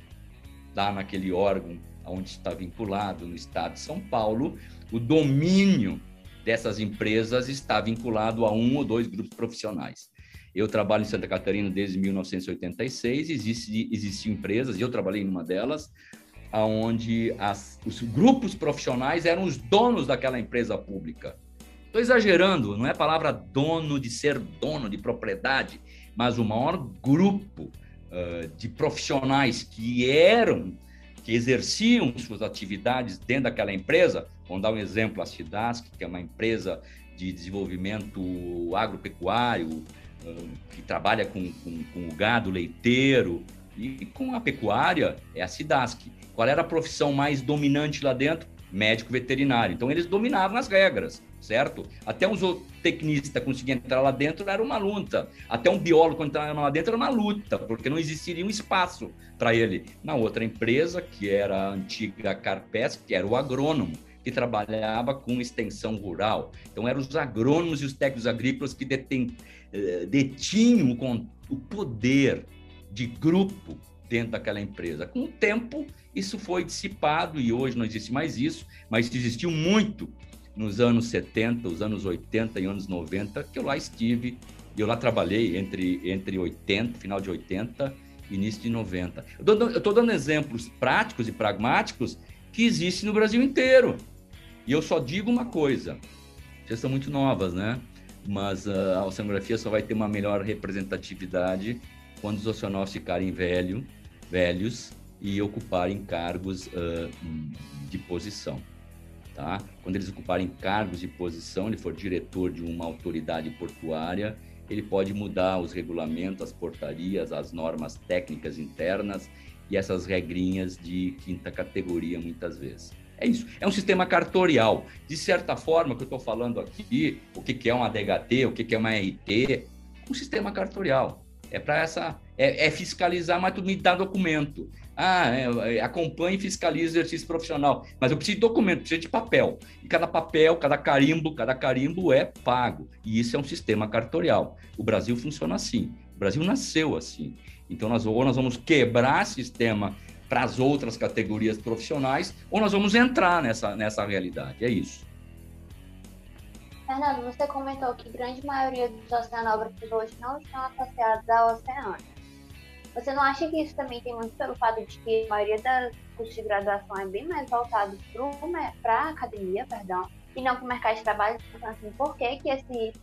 lá naquele órgão onde está vinculado no estado de São Paulo, o domínio dessas empresas está vinculado a um ou dois grupos profissionais. Eu trabalho em Santa Catarina desde 1986, existe, existiam empresas, e eu trabalhei em uma delas, onde os grupos profissionais eram os donos daquela empresa pública. Estou exagerando, não é a palavra dono de ser dono de propriedade, mas o maior grupo uh, de profissionais que eram, que exerciam suas atividades dentro daquela empresa, vamos dar um exemplo, a Cidasc, que é uma empresa de desenvolvimento agropecuário, uh, que trabalha com, com, com o gado leiteiro, e com a pecuária é a Cidasc. Qual era a profissão mais dominante lá dentro? Médico veterinário. Então eles dominavam as regras, certo? Até um zootecnista conseguir entrar lá dentro era uma luta. Até um biólogo entrar lá dentro era uma luta, porque não existiria um espaço para ele. Na outra empresa, que era a antiga Carpes, que era o agrônomo, que trabalhava com extensão rural. Então eram os agrônomos e os técnicos agrícolas que detem, eh, detinham o poder de grupo dentro daquela empresa. Com o tempo, isso foi dissipado e hoje não existe mais isso, mas existiu muito nos anos 70, os anos 80 e anos 90, que eu lá estive, eu lá trabalhei entre, entre 80, final de 80 e início de 90. Eu estou dando exemplos práticos e pragmáticos que existem no Brasil inteiro. E eu só digo uma coisa, vocês são muito novas, né? Mas ah, a oceanografia só vai ter uma melhor representatividade quando os oceanógrafos ficarem velho, velhos e ocuparem cargos uh, de posição. Tá? Quando eles ocuparem cargos de posição, ele for diretor de uma autoridade portuária, ele pode mudar os regulamentos, as portarias, as normas técnicas internas e essas regrinhas de quinta categoria, muitas vezes. É isso. É um sistema cartorial. De certa forma, que eu estou falando aqui, o que, é uma DHT, o que, que é uma RT, um sistema cartorial. É para essa. É, é, fiscalizar, mas tu me dá documento. Ah, é, é, acompanhe e fiscalize o exercício profissional. Mas eu preciso de documento, preciso de papel. E cada papel, cada carimbo, cada carimbo é pago. E isso é um sistema cartorial. O Brasil funciona assim. O Brasil nasceu assim. Então, nós, ou nós vamos quebrar sistema para as outras categorias profissionais, ou nós vamos entrar nessa, nessa realidade. É isso. Fernando, você comentou que grande maioria dos oceanógrafos hoje não estão associados ao oceano. Você não acha que isso também tem muito pelo fato de que a maioria das cursos de graduação é bem mais voltado para a academia, perdão, e não para o mercado de trabalho? Então, assim, por que, que esse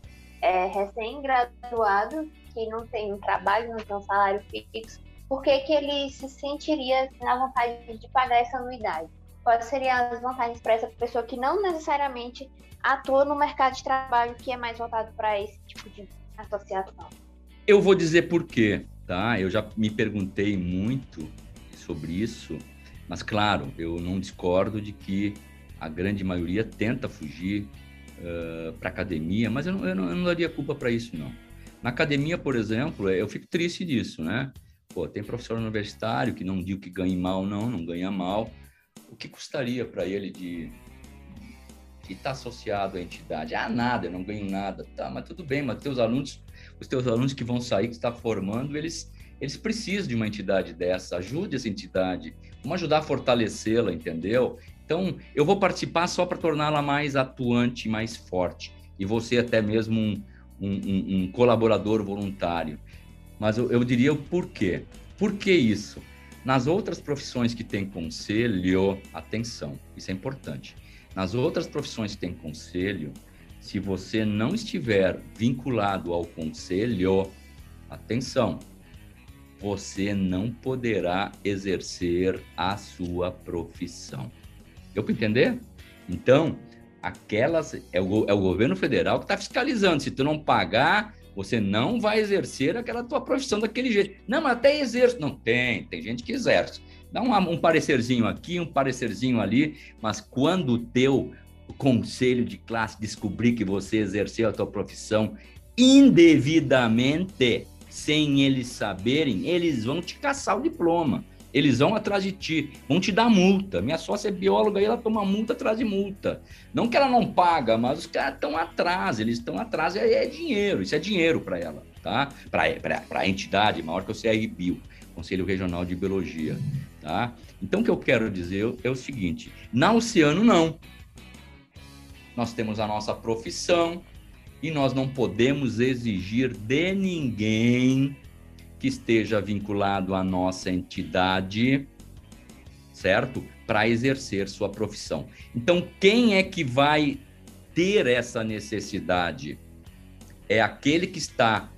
é, recém-graduado, que não tem um trabalho, não tem um salário fixo, por que, que ele se sentiria na vontade de pagar essa anuidade? Quais seriam as vantagens para essa pessoa que não necessariamente atua no mercado de trabalho que é mais voltado para esse tipo de associação? Eu vou dizer por quê, tá? Eu já me perguntei muito sobre isso, mas claro, eu não discordo de que a grande maioria tenta fugir uh, para academia, mas eu não, eu não, eu não daria culpa para isso, não. Na academia, por exemplo, eu fico triste disso, né? Pô, tem professor universitário que não digo que ganhe mal, não, não ganha mal. O que custaria para ele de que está associado à entidade. Ah, nada, eu não ganho nada. Tá, mas tudo bem, mas teus alunos, os teus alunos que vão sair, que está formando, eles, eles precisam de uma entidade dessa. Ajude essa entidade. Vamos ajudar a fortalecê-la, entendeu? Então, eu vou participar só para torná-la mais atuante, mais forte. E você até mesmo um, um, um colaborador voluntário. Mas eu, eu diria o porquê. Por que isso? Nas outras profissões que tem conselho, atenção, isso é importante. Nas outras profissões que tem conselho, se você não estiver vinculado ao conselho, atenção, você não poderá exercer a sua profissão. Deu para entender? Então, aquelas é o, é o governo federal que está fiscalizando. Se tu não pagar, você não vai exercer aquela tua profissão daquele jeito. Não, mas até exerço. Não, tem, tem gente que exerce. Dá um, um parecerzinho aqui, um parecerzinho ali, mas quando o teu conselho de classe descobrir que você exerceu a tua profissão indevidamente, sem eles saberem, eles vão te caçar o diploma. Eles vão atrás de ti, vão te dar multa. Minha sócia é bióloga e ela toma multa atrás de multa. Não que ela não paga, mas os caras estão atrás, eles estão atrás, é, é dinheiro, isso é dinheiro para ela, tá? Para a entidade maior que o CRBio, Conselho Regional de Biologia, tá? Então, o que eu quero dizer é o seguinte: na Oceano, não. Nós temos a nossa profissão e nós não podemos exigir de ninguém que esteja vinculado à nossa entidade, certo? Para exercer sua profissão. Então, quem é que vai ter essa necessidade? É aquele que está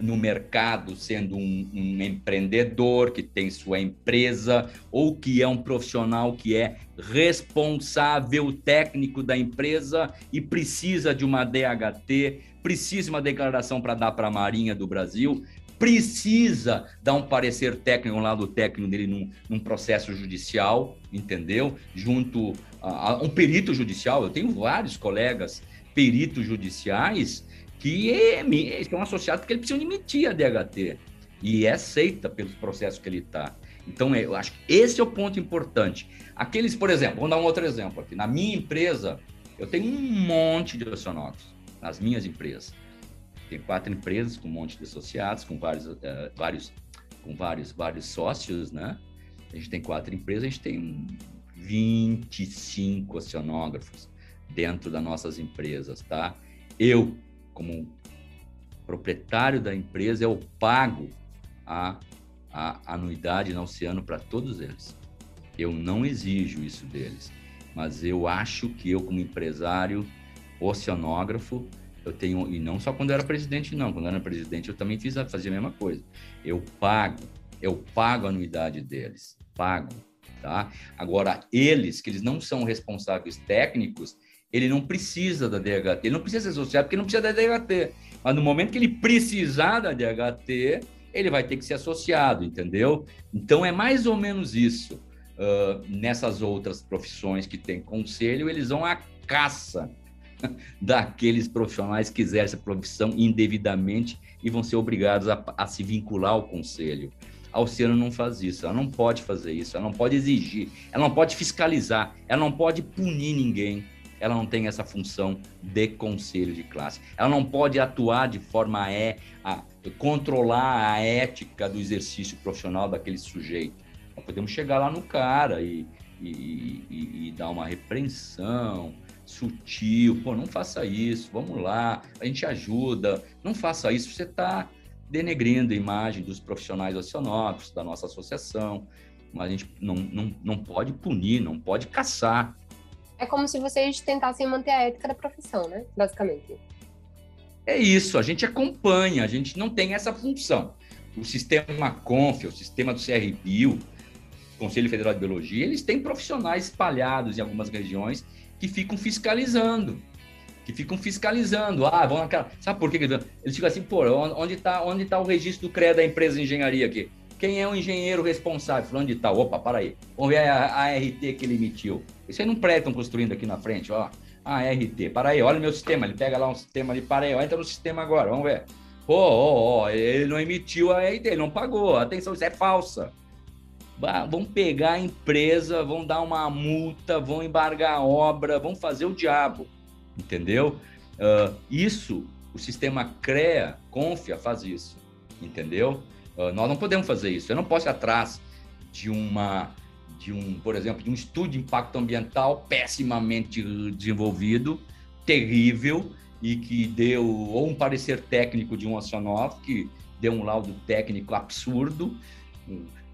no mercado sendo um, um, empreendedor que tem sua empresa ou que é um profissional que é responsável técnico da empresa e precisa de uma DHT, precisa de uma declaração para dar para a Marinha do Brasil, precisa dar um parecer técnico lá do técnico dele num, num processo judicial, entendeu? Junto a, a, um perito judicial. Eu tenho vários colegas peritos judiciais que é, um associado porque ele precisa emitir a DHT e é aceita pelos processos que ele está. Então, é, eu acho que esse é o ponto importante. Aqueles, por exemplo, vamos dar um outro exemplo aqui. Na minha empresa, eu tenho um monte de oceanógrafos, nas minhas empresas. Tem quatro empresas com um monte de associados, com vários, uh, vários, com vários, vários sócios, né? A gente tem quatro empresas, a gente tem 25 oceanógrafos dentro das nossas empresas, tá? Eu, como proprietário da empresa, eu pago a, a anuidade no oceano para todos eles. Eu não exijo isso deles, mas eu acho que eu, como empresário oceanógrafo, eu tenho, e não só quando eu era presidente, não. Quando eu era presidente, eu também fiz, fazia a mesma coisa. Eu pago, eu pago a anuidade deles, pago, tá? Agora, eles, que eles não são responsáveis técnicos, ele não precisa da DHT, ele não precisa ser associado porque não precisa da DHT. Mas no momento que ele precisar da DHT, ele vai ter que ser associado, entendeu? Então é mais ou menos isso. Uh, nessas outras profissões que tem conselho, eles vão à caça daqueles profissionais que exercem a profissão indevidamente e vão ser obrigados a, a se vincular ao conselho. A Oceano não faz isso, ela não pode fazer isso, ela não pode exigir, ela não pode fiscalizar, ela não pode punir ninguém, ela não tem essa função de conselho de classe. Ela não pode atuar de forma é, a controlar a ética do exercício profissional daquele sujeito. Nós podemos chegar lá no cara e, e, e, e dar uma repreensão, sutil, pô, não faça isso, vamos lá, a gente ajuda, não faça isso, você está denegrindo a imagem dos profissionais oceanógrafos, da nossa associação, mas a gente não, não, não pode punir, não pode caçar. É como se vocês tentassem manter a ética da profissão, né? Basicamente. É isso, a gente acompanha, a gente não tem essa função. O sistema CONF, o sistema do CRBio, Conselho Federal de Biologia, eles têm profissionais espalhados em algumas regiões que ficam fiscalizando. Que ficam fiscalizando. Ah, vão naquela. Sabe por quê? Eles ficam assim, pô, onde está onde tá o registro do CREA da empresa de engenharia aqui? Quem é o engenheiro responsável? Falando de tal. Opa, para aí. Vamos ver a, ART que ele emitiu. Isso aí não estão construindo aqui na frente, ó. ART. Para aí, olha o meu sistema. Ele pega lá um sistema ali, para aí, ó, entra no sistema agora, vamos ver. Pô, ó, ó, ele não emitiu a ART, ele não pagou. Atenção, isso é falsa vão pegar a empresa, vão dar uma multa, vão embargar a obra, vão fazer o diabo, entendeu? Uh, isso, o sistema CREA, Confia, faz isso, entendeu? Uh, nós não podemos fazer isso. Eu não posso ir atrás de uma, de um, por exemplo, de um estudo de impacto ambiental pessimamente desenvolvido, terrível, e que deu ou um parecer técnico de um oceanógrafo que deu um laudo técnico absurdo,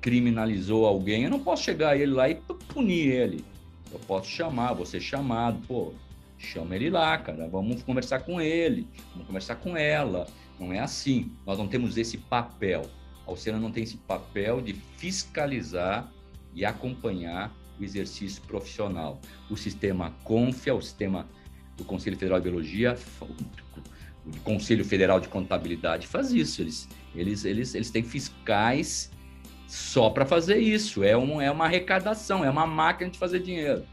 criminalizou alguém, eu não posso chegar ele lá e punir ele. Eu posso chamar, você chamado, pô, chama ele lá, cara, vamos conversar com ele, vamos conversar com ela. Não é assim. Nós não temos esse papel. A Oceana não tem esse papel de fiscalizar e acompanhar o exercício profissional. O sistema CONFIA, o sistema do Conselho Federal de Biologia, o Conselho Federal de Contabilidade faz isso. Eles, eles, eles, eles têm fiscais só para fazer isso. É, um, é uma arrecadação, é uma máquina de fazer dinheiro.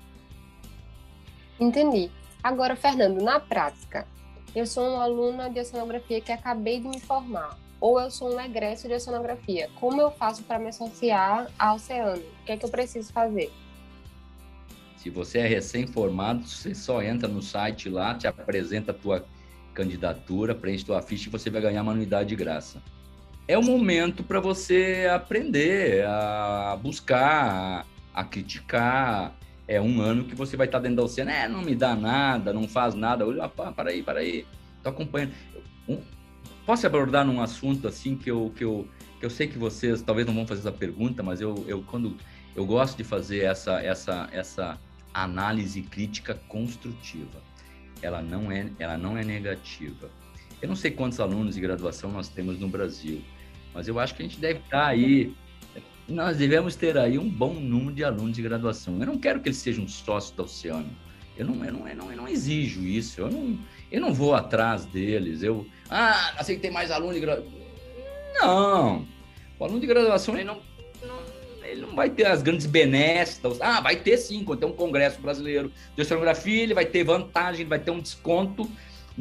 Entendi. Agora, Fernando, na prática, eu sou uma aluna de oceanografia que acabei de me formar, ou eu sou um egresso de oceanografia. Como eu faço para me associar ao oceano? O que é que eu preciso fazer? Se você é recém-formado, você só entra no site lá, te apresenta a tua candidatura, preenche tua ficha e você vai ganhar uma anuidade de graça. É o momento para você aprender a buscar, a criticar. É um ano que você vai estar dentro da oceana, é, não me dá nada, não faz nada. Olha, para aí, para aí. Tô acompanhando. Posso abordar num assunto assim que eu, que eu, que eu sei que vocês talvez não vão fazer essa pergunta, mas eu, eu quando eu gosto de fazer essa, essa, essa análise crítica construtiva ela não é, ela não é negativa. Eu não sei quantos alunos de graduação nós temos no Brasil, mas eu acho que a gente deve estar aí, nós devemos ter aí um bom número de alunos de graduação. Eu não quero que eles sejam sócios da Oceano. Eu não, eu não, eu não, eu não exijo isso. Eu não, eu não vou atrás deles. Eu, ah, aceitei mais aluno de graduação. Não. O aluno de graduação ele não, não ele não vai ter as grandes benesses. Ah, vai ter sim, quando tem um congresso brasileiro de oceanografia, ele vai ter vantagem, ele vai ter um desconto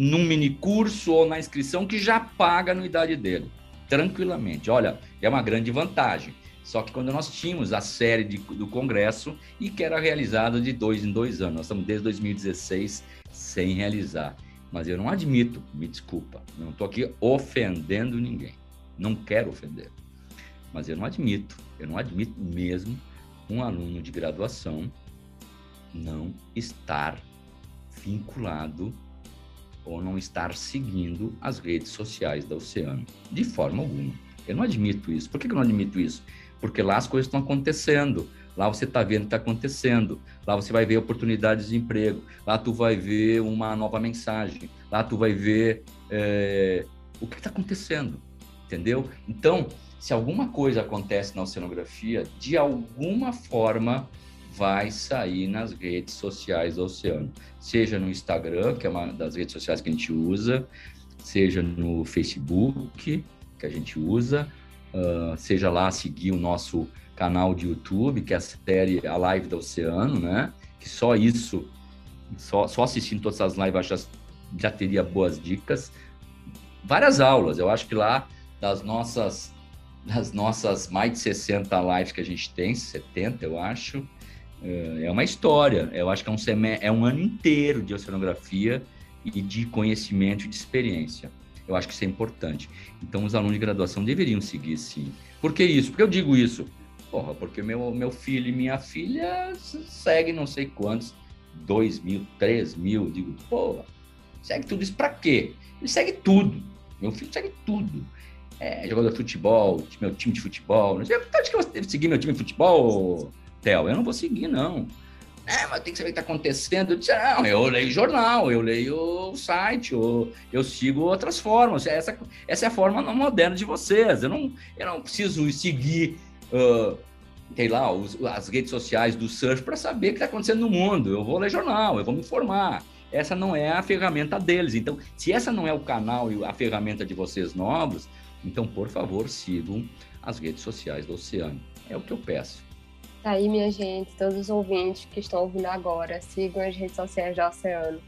num mini curso ou na inscrição que já paga a anuidade dele, tranquilamente. Olha, é uma grande vantagem. Só que quando nós tínhamos a série de, do congresso e que era realizada de dois em dois anos, nós estamos desde 2016 sem realizar. Mas eu não admito, me desculpa, não estou aqui ofendendo ninguém, não quero ofender. Mas eu não admito, eu não admito mesmo um aluno de graduação não estar vinculado ou não estar seguindo as redes sociais da Oceano, de forma alguma. Eu não admito isso. Por que eu não admito isso? Porque lá as coisas estão acontecendo. Lá você está vendo o que está acontecendo. Lá você vai ver oportunidades de emprego. Lá tu vai ver uma nova mensagem. Lá tu vai ver é, o que está acontecendo. Entendeu? Então, se alguma coisa acontece na oceanografia, de alguma forma vai sair nas redes sociais do oceano, seja no Instagram, que é uma das redes sociais que a gente usa, seja no Facebook, que a gente usa, uh, seja lá seguir o nosso canal de YouTube, que é a série A Live do Oceano, né? Que só isso, só, só assistindo todas as lives, já, já teria boas dicas. Várias aulas, eu acho que lá das nossas das nossas mais de 60 lives que a gente tem, 70 eu acho, é, é uma história. Eu acho que é um, é um ano inteiro de oceanografia e de conhecimento e de experiência. Eu acho que isso é importante. Então, os alunos de graduação deveriam seguir, sim. Por que isso? Porque eu digo isso? Porra, porque meu, meu filho e minha filha seguem não sei quantos, dois mil, três mil. Eu digo, porra, segue tudo isso para quê? Ele segue tudo. Meu filho segue tudo é, jogador de futebol, meu time de futebol. Não sei, acho que eu seguir meu time de futebol, Theo? Eu não vou seguir, não. É, mas tem que saber o que está acontecendo. Eu disse, não, eu leio jornal, eu leio o site, eu, eu sigo outras formas. Essa, essa é a forma moderna de vocês. Eu não, eu não preciso seguir, uh, lá, os, as redes sociais do surf para saber o que está acontecendo no mundo. Eu vou ler jornal, eu vou me informar. Essa não é a ferramenta deles. Então, se essa não é o canal e a ferramenta de vocês novos, então, por favor, sigam as redes sociais do Oceano. É o que eu peço. Tá aí, minha gente, todos os ouvintes que estão ouvindo agora, sigam as redes sociais do Oceano.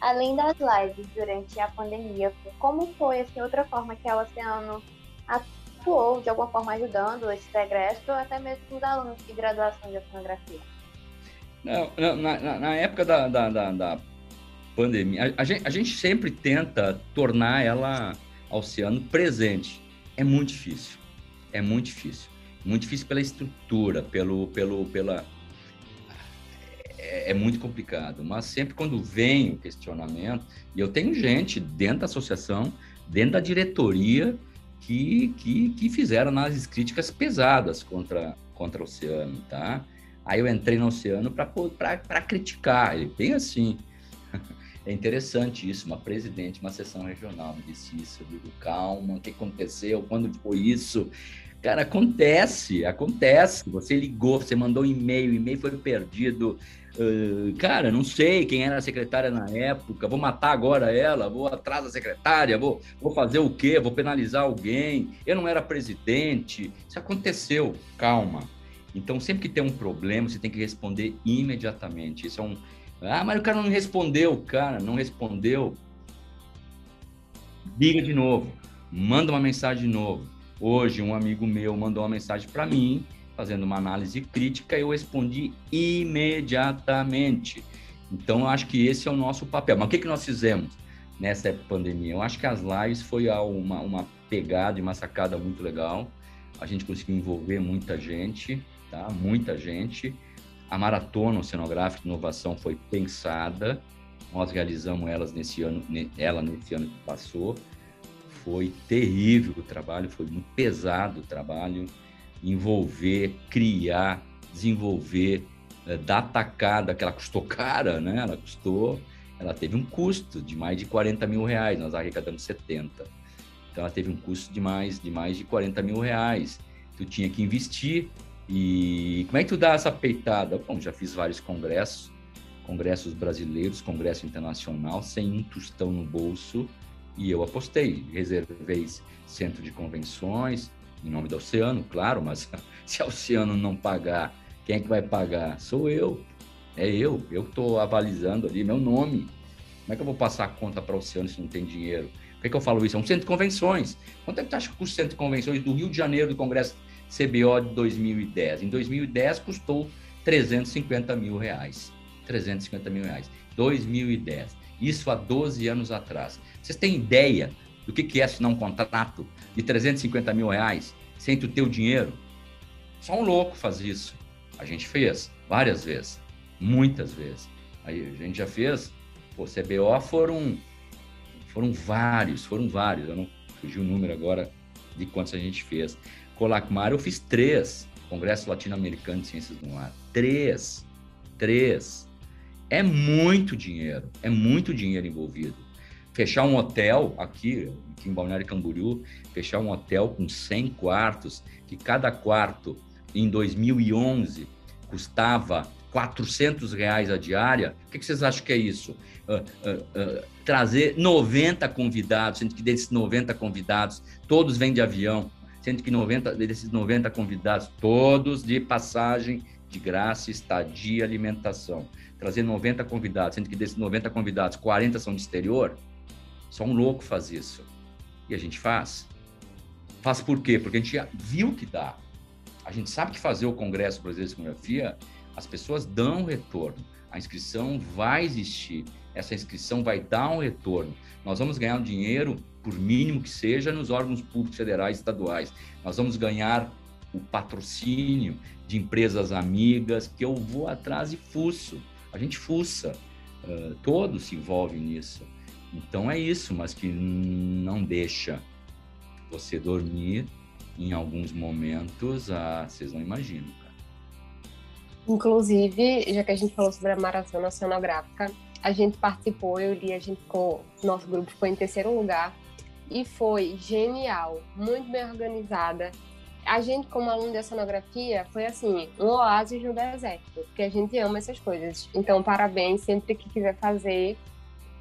Além das lives durante a pandemia, como foi assim, outra forma que a Oceano atuou, de alguma forma ajudando esse regresso, até mesmo os alunos de graduação de oceanografia? Não, na, na, na época da, da, da, da pandemia, a, a, gente, a gente sempre tenta tornar ela oceano presente. É muito difícil. É muito difícil. Muito difícil pela estrutura, pelo, pelo, pela. É, é muito complicado. Mas sempre quando vem o questionamento, e eu tenho gente dentro da associação, dentro da diretoria, que, que, que fizeram análises críticas pesadas contra, contra o oceano, tá? Aí eu entrei no oceano para criticar, ele bem assim. É interessante isso, uma presidente, uma sessão regional me disse isso, eu digo, calma, o que aconteceu, quando foi isso? Cara, acontece, acontece. Você ligou, você mandou um e-mail, o e-mail foi perdido. Uh, cara, não sei quem era a secretária na época, vou matar agora ela, vou atrás da secretária, vou, vou fazer o quê? Vou penalizar alguém. Eu não era presidente. Isso aconteceu. Calma. Então, sempre que tem um problema, você tem que responder imediatamente. Isso é um. Ah, mas o cara não respondeu. Cara, não respondeu. Liga de novo. Manda uma mensagem de novo Hoje, um amigo meu mandou uma mensagem para mim, fazendo uma análise crítica, e eu respondi imediatamente. Então, eu acho que esse é o nosso papel. Mas o que, que nós fizemos nessa pandemia? Eu acho que as lives foi uma, uma pegada e uma sacada muito legal. A gente conseguiu envolver muita gente, tá? Muita gente. A maratona oceanográfica de inovação foi pensada. Nós realizamos elas nesse ano, ela nesse ano que passou. Foi terrível o trabalho, foi muito pesado o trabalho, envolver, criar, desenvolver, é, dar tacada, que ela custou cara, né? Ela custou, ela teve um custo de mais de 40 mil reais, nós arrecadamos 70. Então ela teve um custo de mais de mais de 40 mil reais. Tu tinha que investir. E como é que tu dá essa peitada? Bom, já fiz vários congressos, congressos brasileiros, congresso internacional, sem um tostão no bolso, e eu apostei, reservei centro de convenções, em nome do Oceano, claro, mas se o Oceano não pagar, quem é que vai pagar? Sou eu. É eu. Eu estou avalizando ali meu nome. Como é que eu vou passar a conta para o Oceano se não tem dinheiro? Por que, que eu falo isso? É um centro de convenções. Quanto é que tu acha que custa o centro de convenções do Rio de Janeiro do Congresso CBO de 2010? Em 2010 custou 350 mil reais. 350 mil reais. 2010. Isso há 12 anos atrás. Vocês têm ideia do que é assinar um contrato de 350 mil reais sem tu ter o dinheiro? Só um louco faz isso. A gente fez várias vezes, muitas vezes. Aí a gente já fez, pô, CBO foram, foram vários, foram vários. Eu não fugi o número agora de quantos a gente fez. Colacmar eu fiz três, Congresso Latino-Americano de Ciências do Mar. Três, três. É muito dinheiro, é muito dinheiro envolvido. Fechar um hotel aqui, aqui em Balneário Camboriú, fechar um hotel com 100 quartos, que cada quarto em 2011 custava 400 reais a diária, o que, vocês acham que é isso? Uh, uh, uh, trazer 90 convidados, sendo que desses 90 convidados, todos vêm de avião, sendo que 90, desses 90 convidados, todos de passagem de graça, estadia, alimentação trazer 90 convidados, sendo que desses 90 convidados, 40 são de exterior, só um louco faz isso. E a gente faz. Faz por quê? Porque a gente viu que dá. A gente sabe que fazer o Congresso Brasileiro de Cenografia, as pessoas dão retorno. A inscrição vai existir. Essa inscrição vai dar um retorno. Nós vamos ganhar um dinheiro, por mínimo que seja, nos órgãos públicos federais e estaduais. Nós vamos ganhar o patrocínio de empresas amigas, que eu vou atrás e fuço a gente fuça, uh, todos se envolvem nisso. Então é isso, mas que não deixa você dormir em alguns momentos, ah, vocês não imaginam, cara. Inclusive, já que a gente falou sobre a maratona oceanográfica, a gente participou, eu e a gente ficou, nosso grupo ficou em terceiro lugar e foi genial, muito bem organizada a gente, como aluno de oceanografia, foi assim, um oásis no deserto, porque a gente ama essas coisas. Então, parabéns sempre que quiser fazer.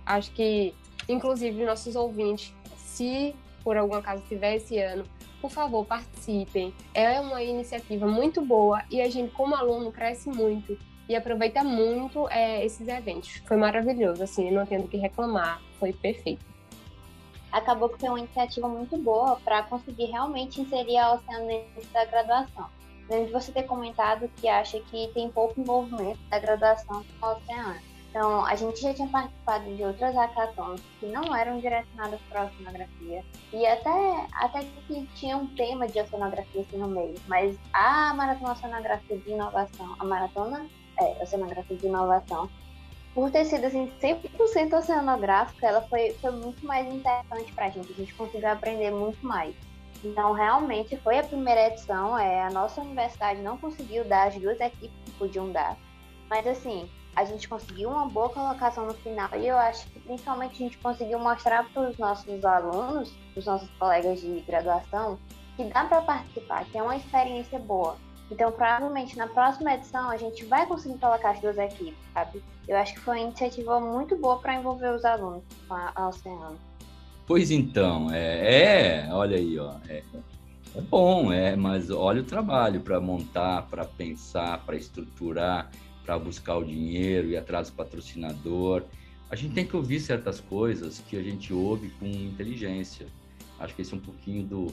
Acho que, inclusive, nossos ouvintes, se por algum acaso tiver esse ano, por favor, participem. É uma iniciativa muito boa e a gente, como aluno, cresce muito e aproveita muito é, esses eventos. Foi maravilhoso, assim, não tenho do que reclamar, foi perfeito acabou que foi uma iniciativa muito boa para conseguir realmente inserir a Oceano dentro da graduação. Além de você ter comentado que acha que tem pouco envolvimento da graduação com o oceano. Então, a gente já tinha participado de outras hackathons que não eram direcionadas para a oceanografia e até, até que tinha um tema de oceanografia assim no meio, mas a Maratona Oceanografia de Inovação, a Maratona é, Oceanografia de Inovação, por ter sido assim 100% oceanográfica, ela foi, foi muito mais interessante para a gente. A gente conseguiu aprender muito mais. Então, realmente, foi a primeira edição. É, a nossa universidade não conseguiu dar as duas equipes que podiam dar. Mas, assim, a gente conseguiu uma boa colocação no final. E eu acho que, principalmente, a gente conseguiu mostrar para os nossos alunos, os nossos colegas de graduação, que dá para participar, que é uma experiência boa. Então, provavelmente na próxima edição a gente vai conseguir colocar as duas equipes, sabe? Eu acho que foi uma iniciativa muito boa para envolver os alunos com a, a Oceano. Pois então, é, é olha aí, ó, é, é bom, é, mas olha o trabalho para montar, para pensar, para estruturar, para buscar o dinheiro e atrás do patrocinador. A gente tem que ouvir certas coisas que a gente ouve com inteligência. Acho que esse é um pouquinho do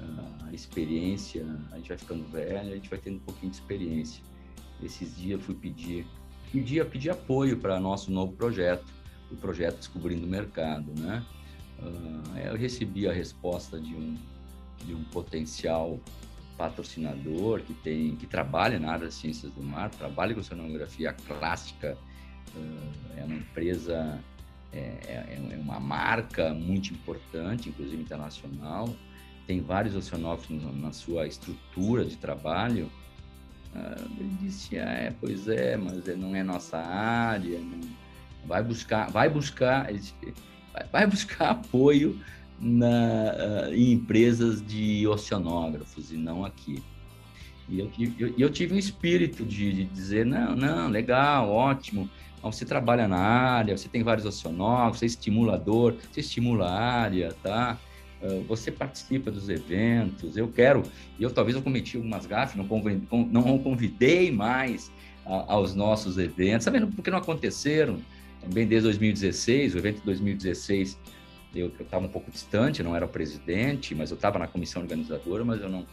uh, experiência. A gente vai ficando velho, a gente vai tendo um pouquinho de experiência. Esses dias fui pedir, pedir, pedir apoio para nosso novo projeto, o projeto Descobrindo o Mercado, né? Uh, eu recebi a resposta de um de um potencial patrocinador que tem que trabalha na área das ciências do mar, trabalha com oceanografia clássica, é uma empresa, é, é, é uma marca muito importante, inclusive internacional, tem vários oceanógrafos na sua estrutura de trabalho. Ele disse, ah, é, pois é, mas não é nossa área, não... vai buscar, vai buscar, vai buscar apoio na, uh, em empresas de oceanógrafos e não aqui. E eu, eu, eu tive um espírito de, de, dizer, não, não, legal, ótimo, você trabalha na área, você tem vários oceanógrafos, você é estimulador, você estimula a área, tá? Uh, você participa dos eventos, eu quero, eu talvez eu cometi algumas gafes, não, convidei, mais aos nossos eventos, sabendo por que não aconteceram, também desde 2016, o evento de 2016 eu estava um pouco distante, não era o presidente, mas eu estava na comissão organizadora, mas eu não.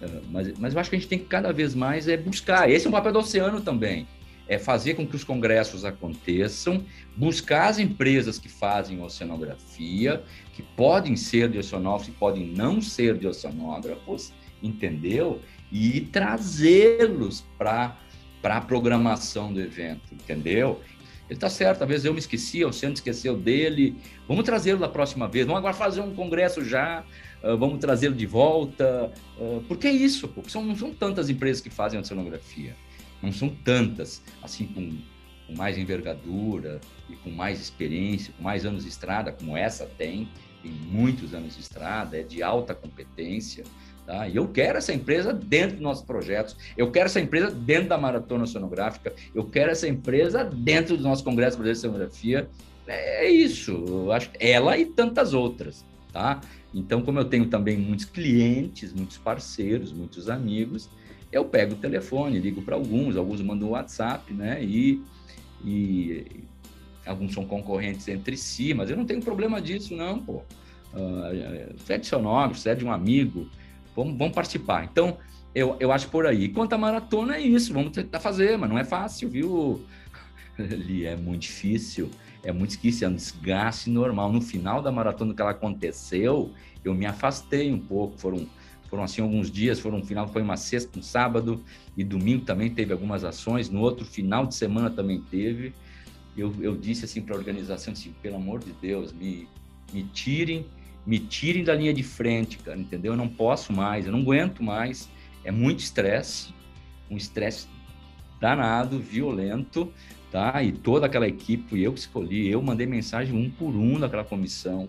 Eh, mas, mas eu acho que a gente tem que cada vez mais é buscar. Esse é um papel do oceano também. É fazer com que os congressos aconteçam, buscar as empresas que fazem oceanografia, que podem ser de oceanógrafos e podem não ser de oceanógrafos, entendeu? E trazê-los para a programação do evento, entendeu? Ele está certo, talvez eu me esqueci, o Centro esqueceu dele. Vamos trazê-lo da próxima vez. Vamos agora fazer um congresso já. Uh, vamos trazê-lo de volta. Uh, por que isso? Porque são, são tantas empresas que fazem oceanografia. Não são tantas, assim, com, com mais envergadura e com mais experiência, com mais anos de estrada, como essa tem. Tem muitos anos de estrada, é de alta competência. Tá? E eu quero essa empresa dentro dos nossos projetos, eu quero essa empresa dentro da maratona sonográfica, eu quero essa empresa dentro do nosso Congresso Brasileiro de Sonografia. É isso, eu acho ela e tantas outras. Tá? Então, como eu tenho também muitos clientes, muitos parceiros, muitos amigos, eu pego o telefone, ligo para alguns, alguns mandam WhatsApp, né? E, e alguns são concorrentes entre si, mas eu não tenho problema disso, não, pô. Uh, você é de seu nome, você é de um amigo, Vamos, vamos participar. Então, eu, eu acho por aí. Quanto à maratona, é isso. Vamos tentar fazer, mas não é fácil, viu? Ali é muito difícil. É muito difícil, é um desgaste normal. No final da maratona que ela aconteceu, eu me afastei um pouco. Foram, foram assim alguns dias. Foram um final, foi uma sexta, um sábado e domingo também teve algumas ações. No outro final de semana também teve. Eu, eu disse assim para a organização, assim, pelo amor de Deus, me, me tirem me tirem da linha de frente, cara, entendeu? Eu não posso mais, eu não aguento mais. É muito estresse, um estresse danado, violento, tá? E toda aquela equipe, eu que escolhi, eu mandei mensagem um por um daquela comissão.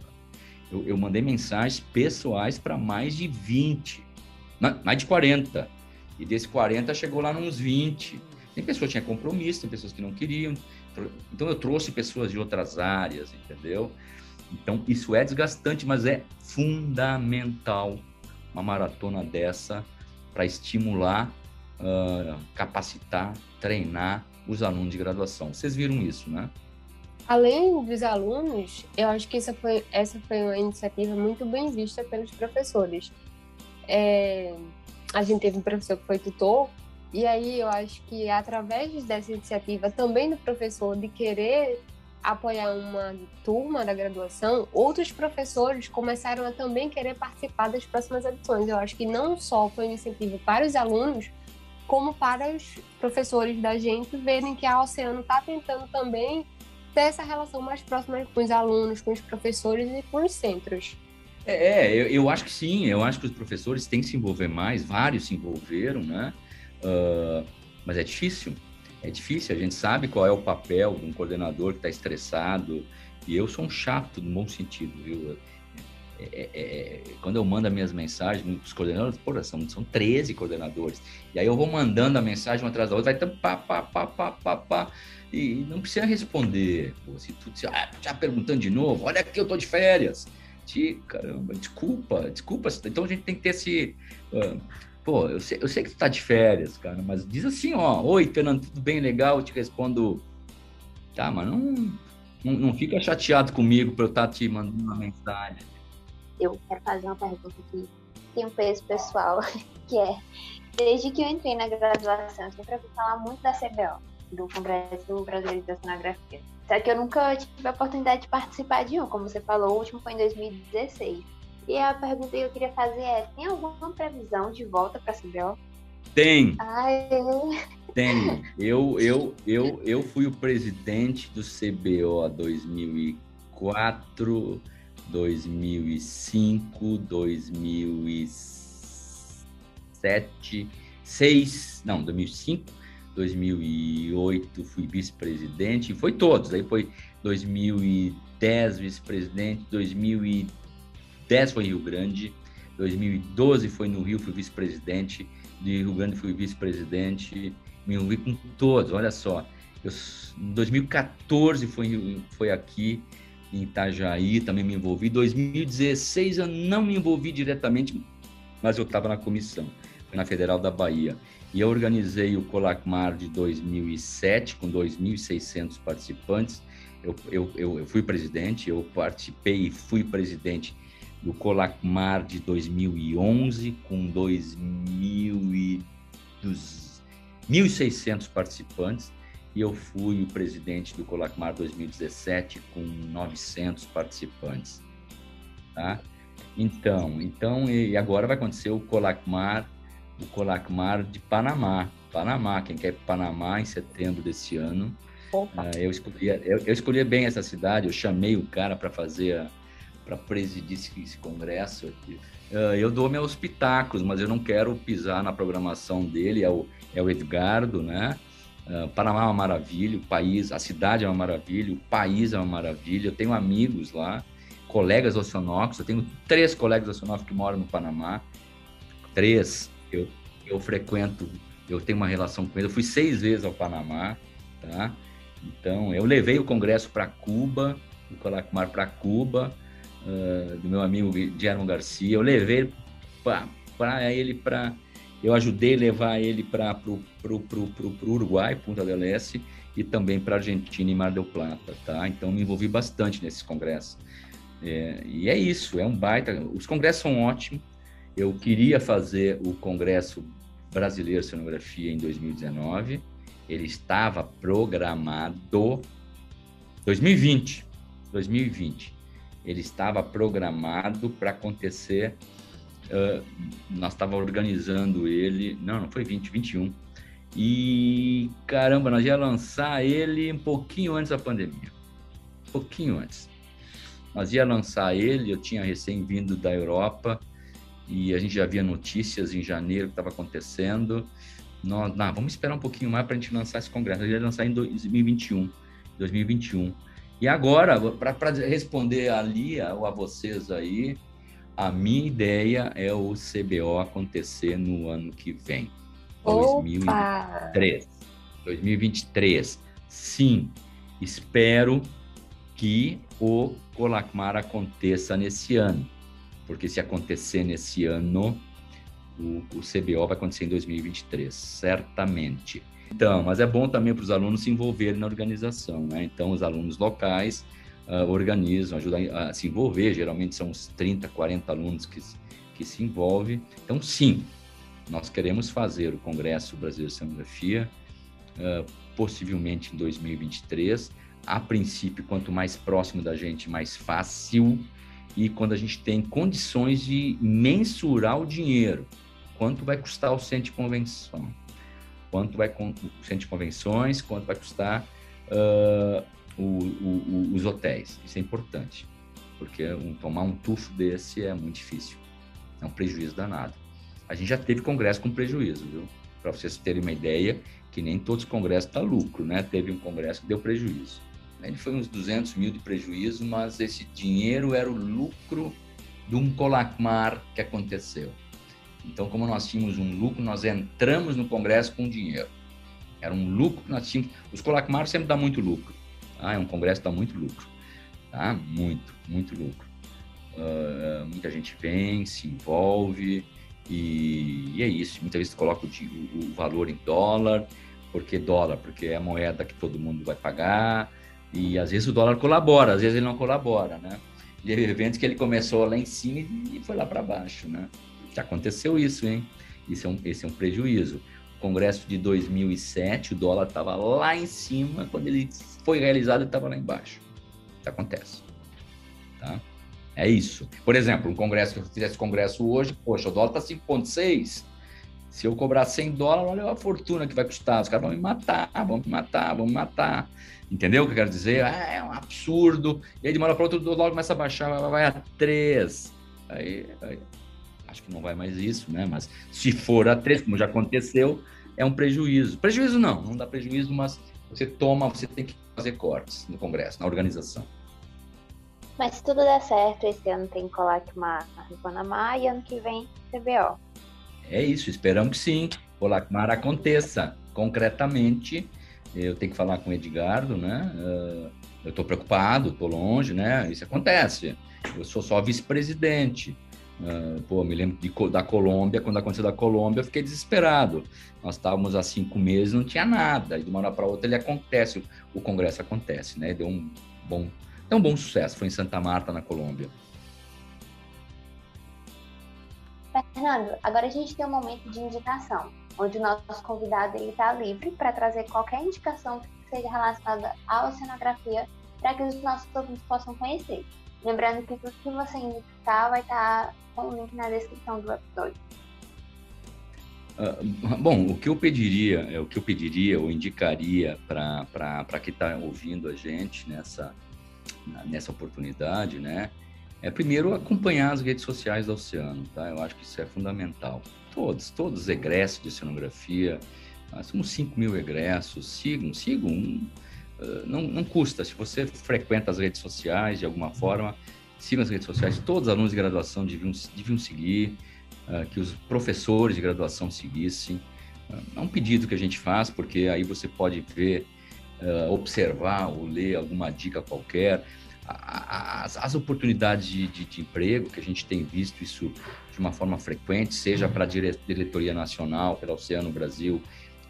Eu, eu mandei mensagens pessoais para mais de 20, mais de 40. E desses 40 chegou lá nos 20. Tem pessoas que tinham compromisso, tem pessoas que não queriam. Então eu trouxe pessoas de outras áreas, entendeu? Então, isso é desgastante, mas é fundamental uma maratona dessa para estimular, uh, capacitar, treinar os alunos de graduação. Vocês viram isso, né? Além dos alunos, eu acho que essa foi, essa foi uma iniciativa muito bem vista pelos professores. É, a gente teve um professor que foi tutor, e aí eu acho que através dessa iniciativa também do professor de querer apoiar uma turma da graduação, outros professores começaram a também querer participar das próximas edições. Eu acho que não só foi um incentivo para os alunos, como para os professores da gente verem que a Oceano está tentando também ter essa relação mais próxima com os alunos, com os professores e com os centros. É, eu, eu acho que sim, eu acho que os professores têm que se envolver mais, vários se envolveram, né? Uh, mas é difícil, é difícil, a gente sabe qual é o papel de um coordenador que está estressado, e eu sou um chato no bom sentido, viu? é, é, é quando eu mando as minhas mensagens os coordenadores, pô, são, são 13 coordenadores. E aí eu vou mandando a mensagem uma atrás da outra, vai então, pá, pá, pá, pá, pá, pá. E não precisa responder. Pô, se tu se, ah, já perguntando de novo, olha aqui, eu tô de férias. Te, caramba, desculpa, desculpa. Então a gente tem que ter esse. Uh, pô, eu sei, eu sei que tu tá de férias, cara, mas diz assim, ó, oi, Fernando, tudo bem, legal? Eu te respondo, tá, mas não, não, não fica chateado comigo por eu estar tá te mandando uma mensagem. Eu quero fazer uma pergunta que tem um peso pessoal, que é, desde que eu entrei na graduação, eu sempre ouvi falar muito da CBO, do Congresso Brasileiro de Oceanografia. Só que eu nunca tive a oportunidade de participar de um, como você falou, o último foi em 2016. E a pergunta que eu queria fazer é: tem alguma previsão de volta para a CBO? Tem. Ai. Tem. Eu, eu, eu, eu fui o presidente do CBO 2004, 2005, 2007, 6, não, 2005, 2008 fui vice-presidente, foi todos, aí foi 2010 vice-presidente, 2010 foi Rio Grande, 2012 foi no Rio, fui vice-presidente, de Rio Grande fui vice-presidente, me envolvi com todos, olha só. Eu, em 2014 foi, foi aqui em Itajaí, também me envolvi. Em 2016 eu não me envolvi diretamente, mas eu estava na comissão, na Federal da Bahia. E eu organizei o Colacmar de 2007, com 2.600 participantes. Eu, eu, eu, fui presidente, eu participei e fui presidente do Colacmar de 2011, com 2.600 participantes, e eu fui o presidente do Colacmar 2017, com 900 participantes. Tá? Então, então, e agora vai acontecer o Colacmar, o Colacmar de Panamá. Panamá, quem quer ir para Panamá em setembro desse ano. Uh, eu, escolhi, eu, eu, escolhi bem essa cidade, eu chamei o cara para fazer para presidir esse, esse congresso aqui. Uh, eu dou meus pitacos, mas eu não quero pisar na programação dele, é o, é o Edgardo, né? Uh, Panamá é uma maravilha, o país, a cidade é uma maravilha, o país é uma maravilha. Eu tenho amigos lá, colegas oceanóficos, eu tenho três colegas oceanóficos que moram no Panamá, três. Eu, eu frequento, eu tenho uma relação com eles. Eu fui seis vezes ao Panamá, tá? Então, eu levei o congresso para Cuba, o Colacmar para Cuba, uh, do meu amigo Guilherme Garcia. Eu levei para ele para eu ajudei a levar ele para pro Uruguai, Punta del Este, e também para Argentina e Mar del Plata, tá? Então me envolvi bastante nesses congressos. É, e é isso, é um baita. Os congressos são ótimos. Eu queria fazer o Congresso Brasileiro de Cenografia em 2019. Ele estava programado 2020, 2020 ele estava programado para acontecer. Uh, nós estávamos organizando ele, não, não foi 20, 21. E caramba, nós ia lançar ele um pouquinho antes da pandemia. Um pouquinho antes. Nós ia lançar ele, eu tinha recém vindo da Europa e a gente já via notícias em janeiro que estava acontecendo. Nós, não, vamos esperar um pouquinho mais para a gente lançar esse congresso. A gente ia lançar em 2021. 2021. E agora, para responder ali a, a vocês aí, a minha ideia é o CBO acontecer no ano que vem. Opa! 2023. 2023. Sim, espero que o Colacmar aconteça nesse ano. Porque se acontecer nesse ano, o, o CBO vai acontecer em 2023, certamente. Então, mas é bom também para os alunos se envolverem na organização, né? Então, os alunos locais uh, organizam, ajudam a se envolver, geralmente são uns 30, 40 alunos que, que se envolvem. Então, sim, nós queremos fazer o Congresso Brasileiro de Cenografia, uh, possivelmente em 2023. A princípio, quanto mais próximo da gente, mais fácil. E quando a gente tem condições de mensurar o dinheiro, quanto vai custar o centro de convenção, quanto vai o centro de convenções, quanto vai custar uh, o, o, os hotéis. Isso é importante, porque um, tomar um tufo desse é muito difícil. É um prejuízo danado. A gente já teve congresso com prejuízo, viu? Para vocês terem uma ideia, que nem todos os congressos dão lucro, né? Teve um congresso que deu prejuízo. Ele foi uns 200 mil de prejuízo, mas esse dinheiro era o lucro de um colacmar que aconteceu. Então, como nós tínhamos um lucro, nós entramos no Congresso com dinheiro. Era um lucro que nós tínhamos. Os colacmar sempre dá muito lucro. Tá? É um congresso que dá muito lucro. Tá? Muito, muito lucro. Uh, muita gente vem, se envolve e, e é isso. Muitas vezes coloca o, o, valor em dólar. Por que dólar? Porque é a moeda que todo mundo vai pagar. E às vezes o dólar colabora, às vezes ele não colabora, né? E eventos que ele começou lá em cima e foi lá para baixo, né? Já aconteceu isso, hein? Isso é um, esse é um prejuízo. O Congresso de 2007, o dólar estava lá em cima, quando ele foi realizado, estava lá embaixo. Isso acontece. Tá? É isso. Por exemplo, um congresso que eu fizesse congresso hoje, poxa, o dólar está 5,6. Se eu cobrar 100 dólares, olha a fortuna que vai custar. Os caras vão me matar, vão me matar, vão me matar. Entendeu o que eu quero dizer? Ah, é um absurdo. E aí, de uma hora para outra, o dólar começa a baixar, vai a 3. Aí, aí, acho que não vai mais isso, né? Mas se for a 3, como já aconteceu, é um prejuízo. Prejuízo não, não dá prejuízo, mas você toma, você tem que fazer cortes no Congresso, na organização. Mas se tudo der certo, esse ano tem Colacmar no Panamá e ano que vem CBO. É isso, esperamos que sim. Colacmar aconteça concretamente. Eu tenho que falar com o Edgardo, né? Uh, eu estou preocupado, estou longe, né? Isso acontece. Eu sou só vice-presidente. Uh, pô, me lembro de, da Colômbia, quando aconteceu da Colômbia, eu fiquei desesperado. Nós estávamos há cinco meses, não tinha nada. E de uma hora para outra ele acontece, o, Congresso acontece, né? Deu um bom é um bom sucesso, foi em Santa Marta, na Colômbia. Fernando, agora a gente tem um momento de indicação, onde o nosso convidado está livre para trazer qualquer indicação que seja relacionada à oceanografia para que os nossos ouvintes possam conhecer. Lembrando que tudo que você indicar vai estar com o link na descrição do episódio. Uh, bom, o que eu pediria, é o que eu pediria ou indicaria para quem está ouvindo a gente nessa nessa oportunidade, né? É primeiro acompanhar as redes sociais da Oceano, tá? Eu acho que isso é fundamental. Todos, todos os egressos de oceanografia, nós somos 5 mil egressos, sigam, sigam. Uh, não, não custa, se você frequenta as redes sociais de alguma forma, sigam as redes sociais. Todos os alunos de graduação deviam, deviam seguir, uh, que os professores de graduação seguissem. Uh, é um pedido que a gente faz, porque aí você pode ver observar ou ler alguma dica qualquer. As, as oportunidades de, de, de, emprego, que a gente tem visto isso de uma forma frequente, seja para a diretoria nacional, pela Oceano Brasil,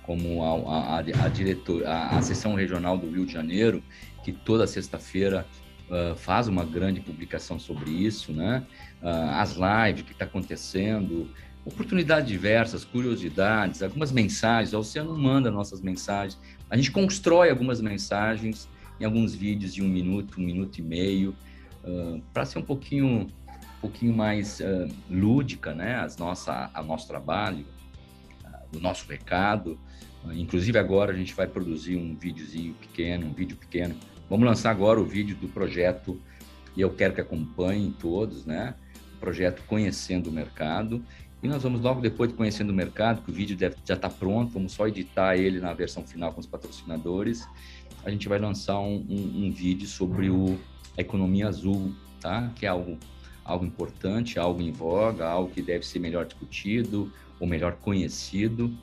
como a, a, a, diretor, a, a seção regional do Rio de Janeiro, que toda sexta-feira uh, faz uma grande publicação sobre isso, né? Uh, as lives, o que está acontecendo, oportunidades diversas, curiosidades, algumas mensagens. A Oceano manda nossas mensagens. A gente constrói algumas mensagens em alguns vídeos de um minuto, um minuto e meio, uh, para ser um pouquinho, um pouquinho mais uh, lúdica, né? As nossa, a nosso trabalho, uh, o nosso recado. inclusive agora a gente vai produzir um videozinho pequeno, um vídeo pequeno. Vamos lançar agora o vídeo do projeto e eu quero que acompanhem todos, né? O projeto Conhecendo o Mercado e nós vamos logo depois de conhecendo o mercado, que o vídeo deve, já está pronto, vamos só editar ele na versão final com os patrocinadores. A gente vai lançar um, um, um vídeo sobre o, a economia azul, tá? Que é algo, algo importante, algo em voga, algo que deve ser melhor discutido ou melhor conhecido.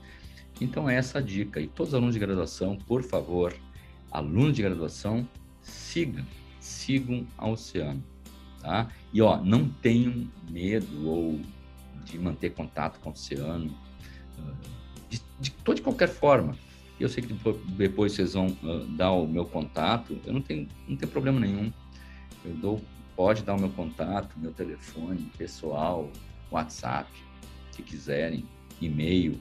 Então é essa a dica. E todos os alunos de graduação, por favor, alunos de graduação, sigam, sigam a Oceano, tá? E ó, não tenham medo ou de manter contato com o oceano, ah, de, de, de qualquer forma. Eu sei que depois, vocês vão uh, dar o meu contato, eu não tenho, não tenho problema nenhum. Eu dou, pode dar o meu contato, meu telefone pessoal, WhatsApp, se quiserem, e-mail.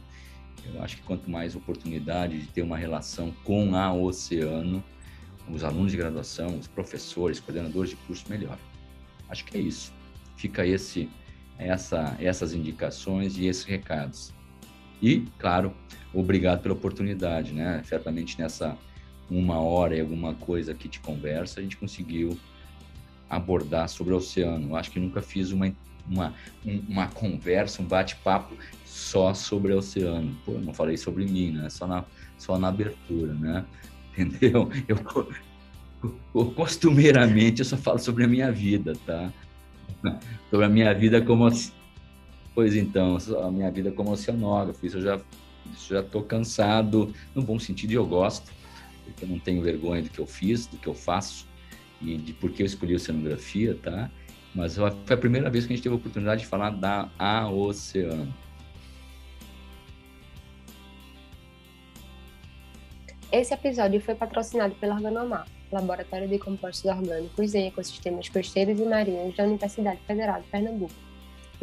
Eu acho que quanto mais oportunidade de ter uma relação com a Oceano, os alunos de graduação, os professores, coordenadores de curso, melhor. Acho que é isso. Fica esse essa, essas indicações e esses recados. E, claro, obrigado pela oportunidade, né? Certamente nessa uma hora e alguma coisa que te conversa, a gente conseguiu abordar sobre o oceano. Eu acho que nunca fiz uma, uma, uma conversa, um bate-papo só sobre o oceano. Pô, não falei sobre mim, né? Só na, só na abertura, né? Entendeu? Eu, eu, costumeiramente eu só falo sobre a minha vida, tá? sobre a minha vida como pois então a minha vida como oceanógrafo isso eu já isso já estou cansado. No bom sentido eu gosto porque eu não tenho vergonha do que eu fiz do que eu faço e de por que eu escolhi oceanografia tá? Mas foi a primeira vez que a gente teve a oportunidade de falar da a oceano. Esse episódio foi patrocinado pela Organomar, Laboratório de Compostos Orgânicos em Ecossistemas Costeiros e Marinhos da Universidade Federal de Pernambuco,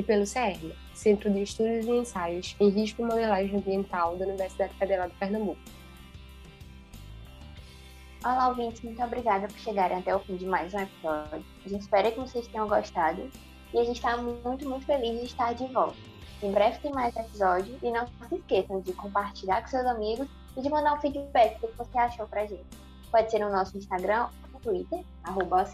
e pelo CERN, Centro de Estudos e Ensaios em Risco e Modelagem Ambiental da Universidade Federal de Pernambuco. Olá, ouvintes, muito obrigada por chegarem até o fim de mais um episódio. A gente espera que vocês tenham gostado e a gente está muito, muito feliz de estar de volta. Em breve tem mais episódio e não se esqueçam de compartilhar com seus amigos e de mandar um feedback do que você achou pra gente. Pode ser no nosso Instagram, no Twitter, arroba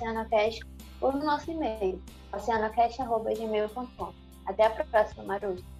ou no nosso e-mail, oceanocast.gmail.com. Até a próxima, Marujo!